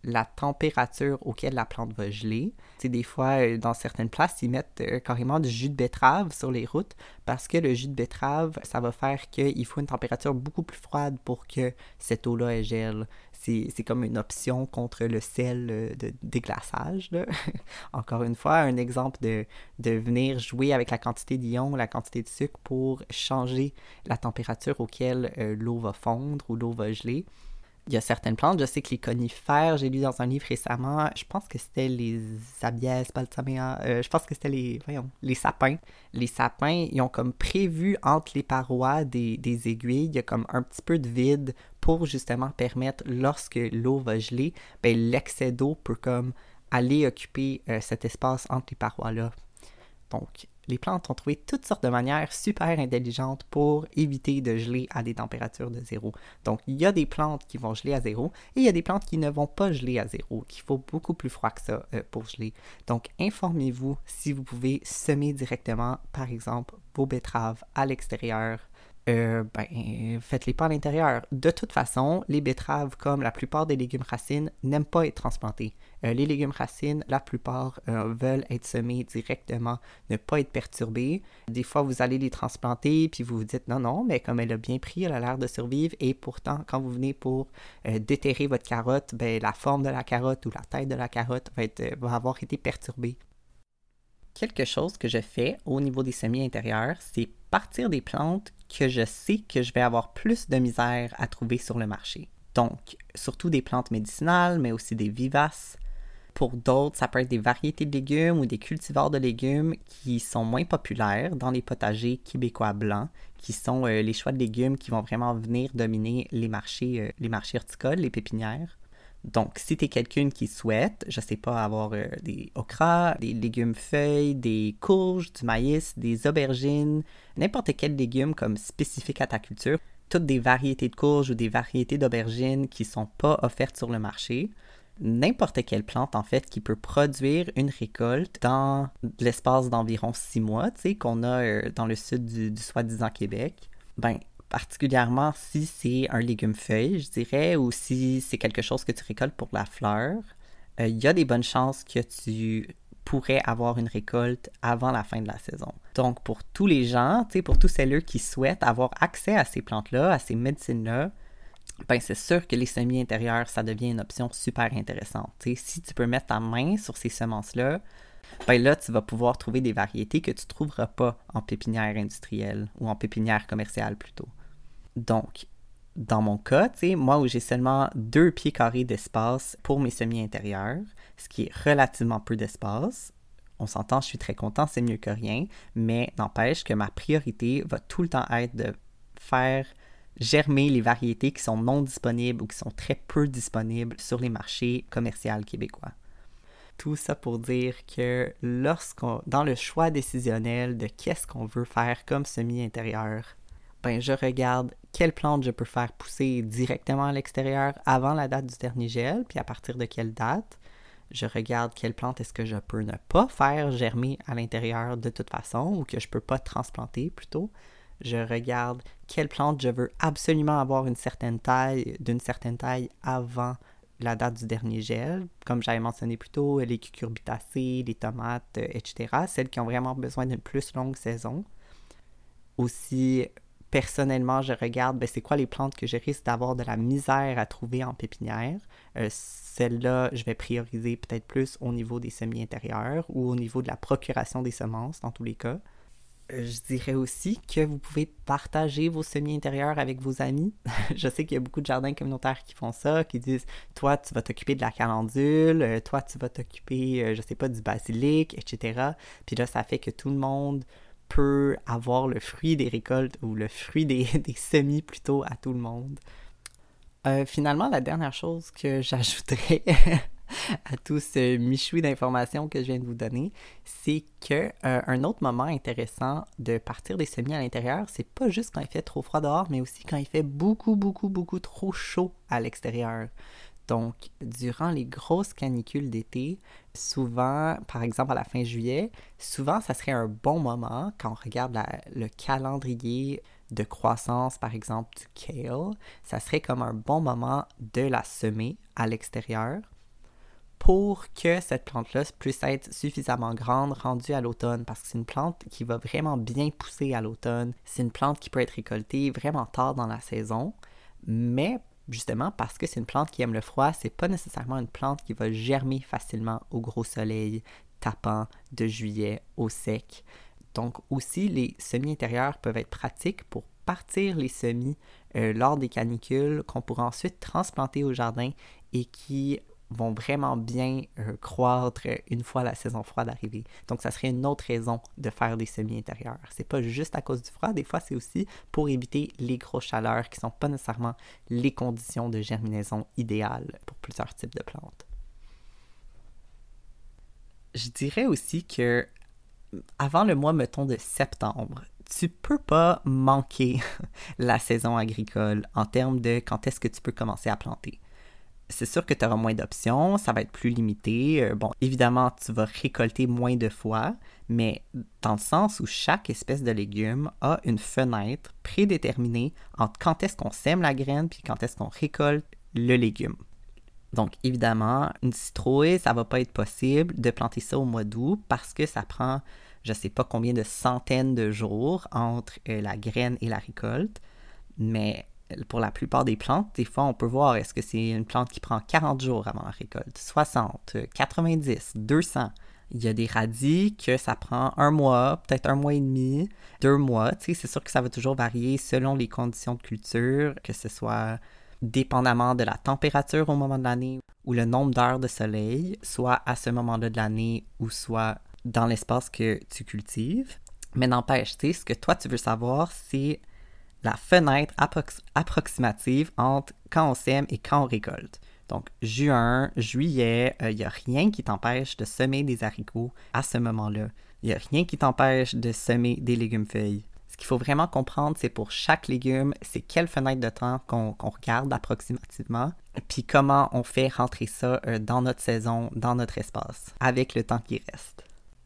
la température auquel la plante va geler. C'est des fois, euh, dans certaines places, ils mettent euh, carrément du jus de betterave sur les routes parce que le jus de betterave, ça va faire qu'il faut une température beaucoup plus froide pour que cette eau-là gèle. C'est comme une option contre le sel euh, de déglaçage. Encore une fois, un exemple de, de venir jouer avec la quantité d'ions, la quantité de sucre pour changer la température auquel l'eau va fondre ou l'eau va geler il y a certaines plantes, je sais que les conifères, j'ai lu dans un livre récemment, je pense que c'était les abies euh, je pense que c'était les, voyons, les sapins. Les sapins, ils ont comme prévu entre les parois des, des, aiguilles, il y a comme un petit peu de vide pour justement permettre, lorsque l'eau va geler, ben, l'excès d'eau peut comme aller occuper euh, cet espace entre les parois-là. Donc, les plantes ont trouvé toutes sortes de manières super intelligentes pour éviter de geler à des températures de zéro. Donc, il y a des plantes qui vont geler à zéro et il y a des plantes qui ne vont pas geler à zéro, qu'il faut beaucoup plus froid que ça euh, pour geler. Donc, informez-vous si vous pouvez semer directement, par exemple, vos betteraves à l'extérieur euh, ben, faites-les pas à l'intérieur. De toute façon, les betteraves, comme la plupart des légumes racines, n'aiment pas être transplantés. Euh, les légumes racines, la plupart euh, veulent être semés directement, ne pas être perturbés. Des fois, vous allez les transplanter, puis vous vous dites non, non, mais comme elle a bien pris, elle a l'air de survivre. Et pourtant, quand vous venez pour déterrer votre carotte, ben, la forme de la carotte ou la tête de la carotte va, être, va avoir été perturbée quelque chose que je fais au niveau des semis intérieurs, c'est partir des plantes que je sais que je vais avoir plus de misère à trouver sur le marché. Donc, surtout des plantes médicinales, mais aussi des vivaces. Pour d'autres, ça peut être des variétés de légumes ou des cultivars de légumes qui sont moins populaires dans les potagers québécois blancs, qui sont euh, les choix de légumes qui vont vraiment venir dominer les marchés, euh, les marchés horticoles, les pépinières. Donc, si tu es quelqu'un qui souhaite, je sais pas, avoir euh, des okras, des légumes feuilles, des courges, du maïs, des aubergines, n'importe quel légume comme spécifique à ta culture, toutes des variétés de courges ou des variétés d'aubergines qui sont pas offertes sur le marché, n'importe quelle plante en fait qui peut produire une récolte dans l'espace d'environ six mois, tu sais, qu'on a euh, dans le sud du, du soi-disant Québec, ben particulièrement si c'est un légume feuille, je dirais, ou si c'est quelque chose que tu récoltes pour la fleur, euh, il y a des bonnes chances que tu pourrais avoir une récolte avant la fin de la saison. Donc, pour tous les gens, pour tous celles qui souhaitent avoir accès à ces plantes-là, à ces médecines-là, ben c'est sûr que les semis intérieurs, ça devient une option super intéressante. si tu peux mettre ta main sur ces semences-là, ben là, tu vas pouvoir trouver des variétés que tu ne trouveras pas en pépinière industrielle ou en pépinière commerciale plutôt. Donc, dans mon cas, moi où j'ai seulement deux pieds carrés d'espace pour mes semis intérieurs, ce qui est relativement peu d'espace, on s'entend, je suis très content, c'est mieux que rien, mais n'empêche que ma priorité va tout le temps être de faire germer les variétés qui sont non disponibles ou qui sont très peu disponibles sur les marchés commerciaux québécois. Tout ça pour dire que lorsqu'on, dans le choix décisionnel de qu'est-ce qu'on veut faire comme semi intérieur, ben je regarde quelle plante je peux faire pousser directement à l'extérieur avant la date du dernier gel, puis à partir de quelle date. Je regarde quelle plante est-ce que je peux ne pas faire germer à l'intérieur de toute façon ou que je peux pas transplanter plutôt. Je regarde quelle plante je veux absolument avoir une certaine taille, d'une certaine taille avant la date du dernier gel. Comme j'avais mentionné plus tôt, les cucurbitacées, les tomates, etc. Celles qui ont vraiment besoin d'une plus longue saison. Aussi, personnellement, je regarde ben, c'est quoi les plantes que je risque d'avoir de la misère à trouver en pépinière? Euh, Celles-là, je vais prioriser peut-être plus au niveau des semis intérieurs ou au niveau de la procuration des semences dans tous les cas. Euh, je dirais aussi que vous pouvez partager vos semis intérieurs avec vos amis. je sais qu'il y a beaucoup de jardins communautaires qui font ça, qui disent toi tu vas t'occuper de la calendule, euh, toi tu vas t'occuper, je sais pas, du basilic, etc. Puis là, ça fait que tout le monde peut avoir le fruit des récoltes ou le fruit des, semis plutôt à tout le monde. finalement, la dernière chose que j'ajouterais à tout ce michoui d'informations que je viens de vous donner, c'est que euh, un autre moment intéressant de partir des semis à l'intérieur, c'est pas juste quand il fait trop froid dehors, mais aussi quand il fait beaucoup, beaucoup, beaucoup trop chaud à l'extérieur. Donc, durant les grosses canicules d'été, souvent, par exemple à la fin juillet, souvent, ça serait un bon moment quand on regarde le calendrier de croissance, par exemple, du kale, ça serait comme un bon moment de la semer à l'extérieur pour que cette plante-là puisse être suffisamment grande rendue à l'automne, parce que c'est une plante qui va vraiment bien pousser à l'automne. C'est une plante qui peut être récoltée vraiment tard dans la saison, mais justement parce que c'est une plante qui aime le froid, c'est pas nécessairement une plante qui va germer facilement au gros soleil tapant de juillet au sec. Donc aussi, les semis intérieurs peuvent être pratiques pour partir les semis euh, lors des canicules qu'on pourra ensuite transplanter au jardin et qui vont vraiment bien euh, croître une fois la saison froide arrivée. Donc, ça serait une autre raison de faire des semis intérieurs. C'est pas juste à cause du froid, des fois, c'est aussi pour éviter les grosses chaleurs qui sont pas nécessairement les conditions de germinaison idéales pour plusieurs types de plantes. Je dirais aussi que avant le mois, mettons, de septembre, tu peux pas manquer la saison agricole en termes de quand est-ce que tu peux commencer à planter c'est sûr que tu auras moins d'options, ça va être plus limité. Euh, bon, évidemment, tu vas récolter moins de fois, mais dans le sens où chaque espèce de légume a une fenêtre prédéterminée entre quand est-ce qu'on sème la graine puis quand est-ce qu'on récolte le légume. Donc, évidemment, une citrouille, ça va pas être possible de planter ça au mois d'août parce que ça prend, je sais pas combien de centaines de jours entre euh, la graine et la récolte. Mais pour la plupart des plantes, des fois, on peut voir est-ce que c'est une plante qui prend 40 jours avant la récolte, 60, 90, 200. Il y a des radis que ça prend un mois, peut-être un mois et demi, deux mois. Tu sais, c'est sûr que ça va toujours varier selon les conditions de culture, que ce soit dépendamment de la température au moment de l'année ou le nombre d'heures de soleil, soit à ce moment-là de l'année ou soit dans l'espace que tu cultives. Mais n'empêche, tu sais, ce que toi tu veux savoir, c'est la fenêtre approximative entre quand on sème et quand on récolte. Donc, juin, juillet, il euh, n'y a rien qui t'empêche de semer des haricots à ce moment-là. Il n'y a rien qui t'empêche de semer des légumes feuilles. Ce qu'il faut vraiment comprendre, c'est pour chaque légume, c'est quelle fenêtre de temps qu'on regarde approximativement, puis comment on fait rentrer ça euh, dans notre saison, dans notre espace, avec le temps qui reste.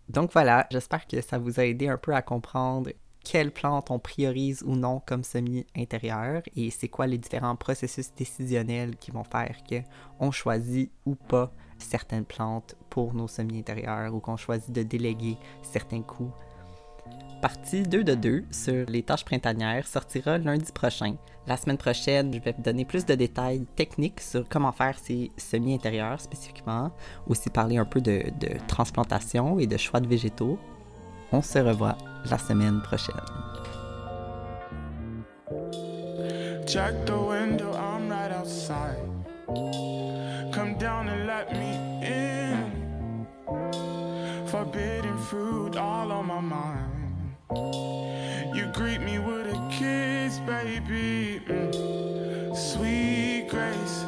Donc voilà, j'espère que ça vous a aidé un peu à comprendre quelles plantes on priorise ou non comme semis intérieur et c'est quoi les différents processus décisionnels qui vont faire qu'on choisit ou pas certaines plantes pour nos semis intérieurs ou qu'on choisit de déléguer certains coûts. Partie 2 de 2 sur les tâches printanières sortira lundi prochain. La semaine prochaine, je vais vous donner plus de détails techniques sur comment faire ces semis intérieurs spécifiquement, aussi parler un peu de transplantation et de choix de végétaux. On se revoit la semaine prochaine. Check the window, I'm right outside. Come down and let me in. Forbidden fruit all on my mind. You greet me with a kiss, baby. Mm. Sweet grace,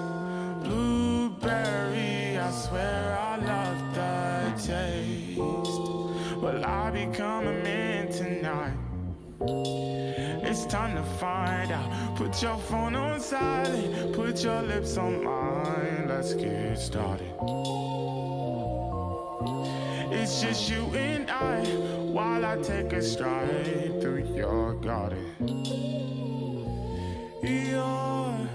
blueberry. I swear I love that taste. Will I become a man tonight? It's time to find out. Put your phone on silent, put your lips on mine. Let's get started. It's just you and I while I take a stride through your garden. Your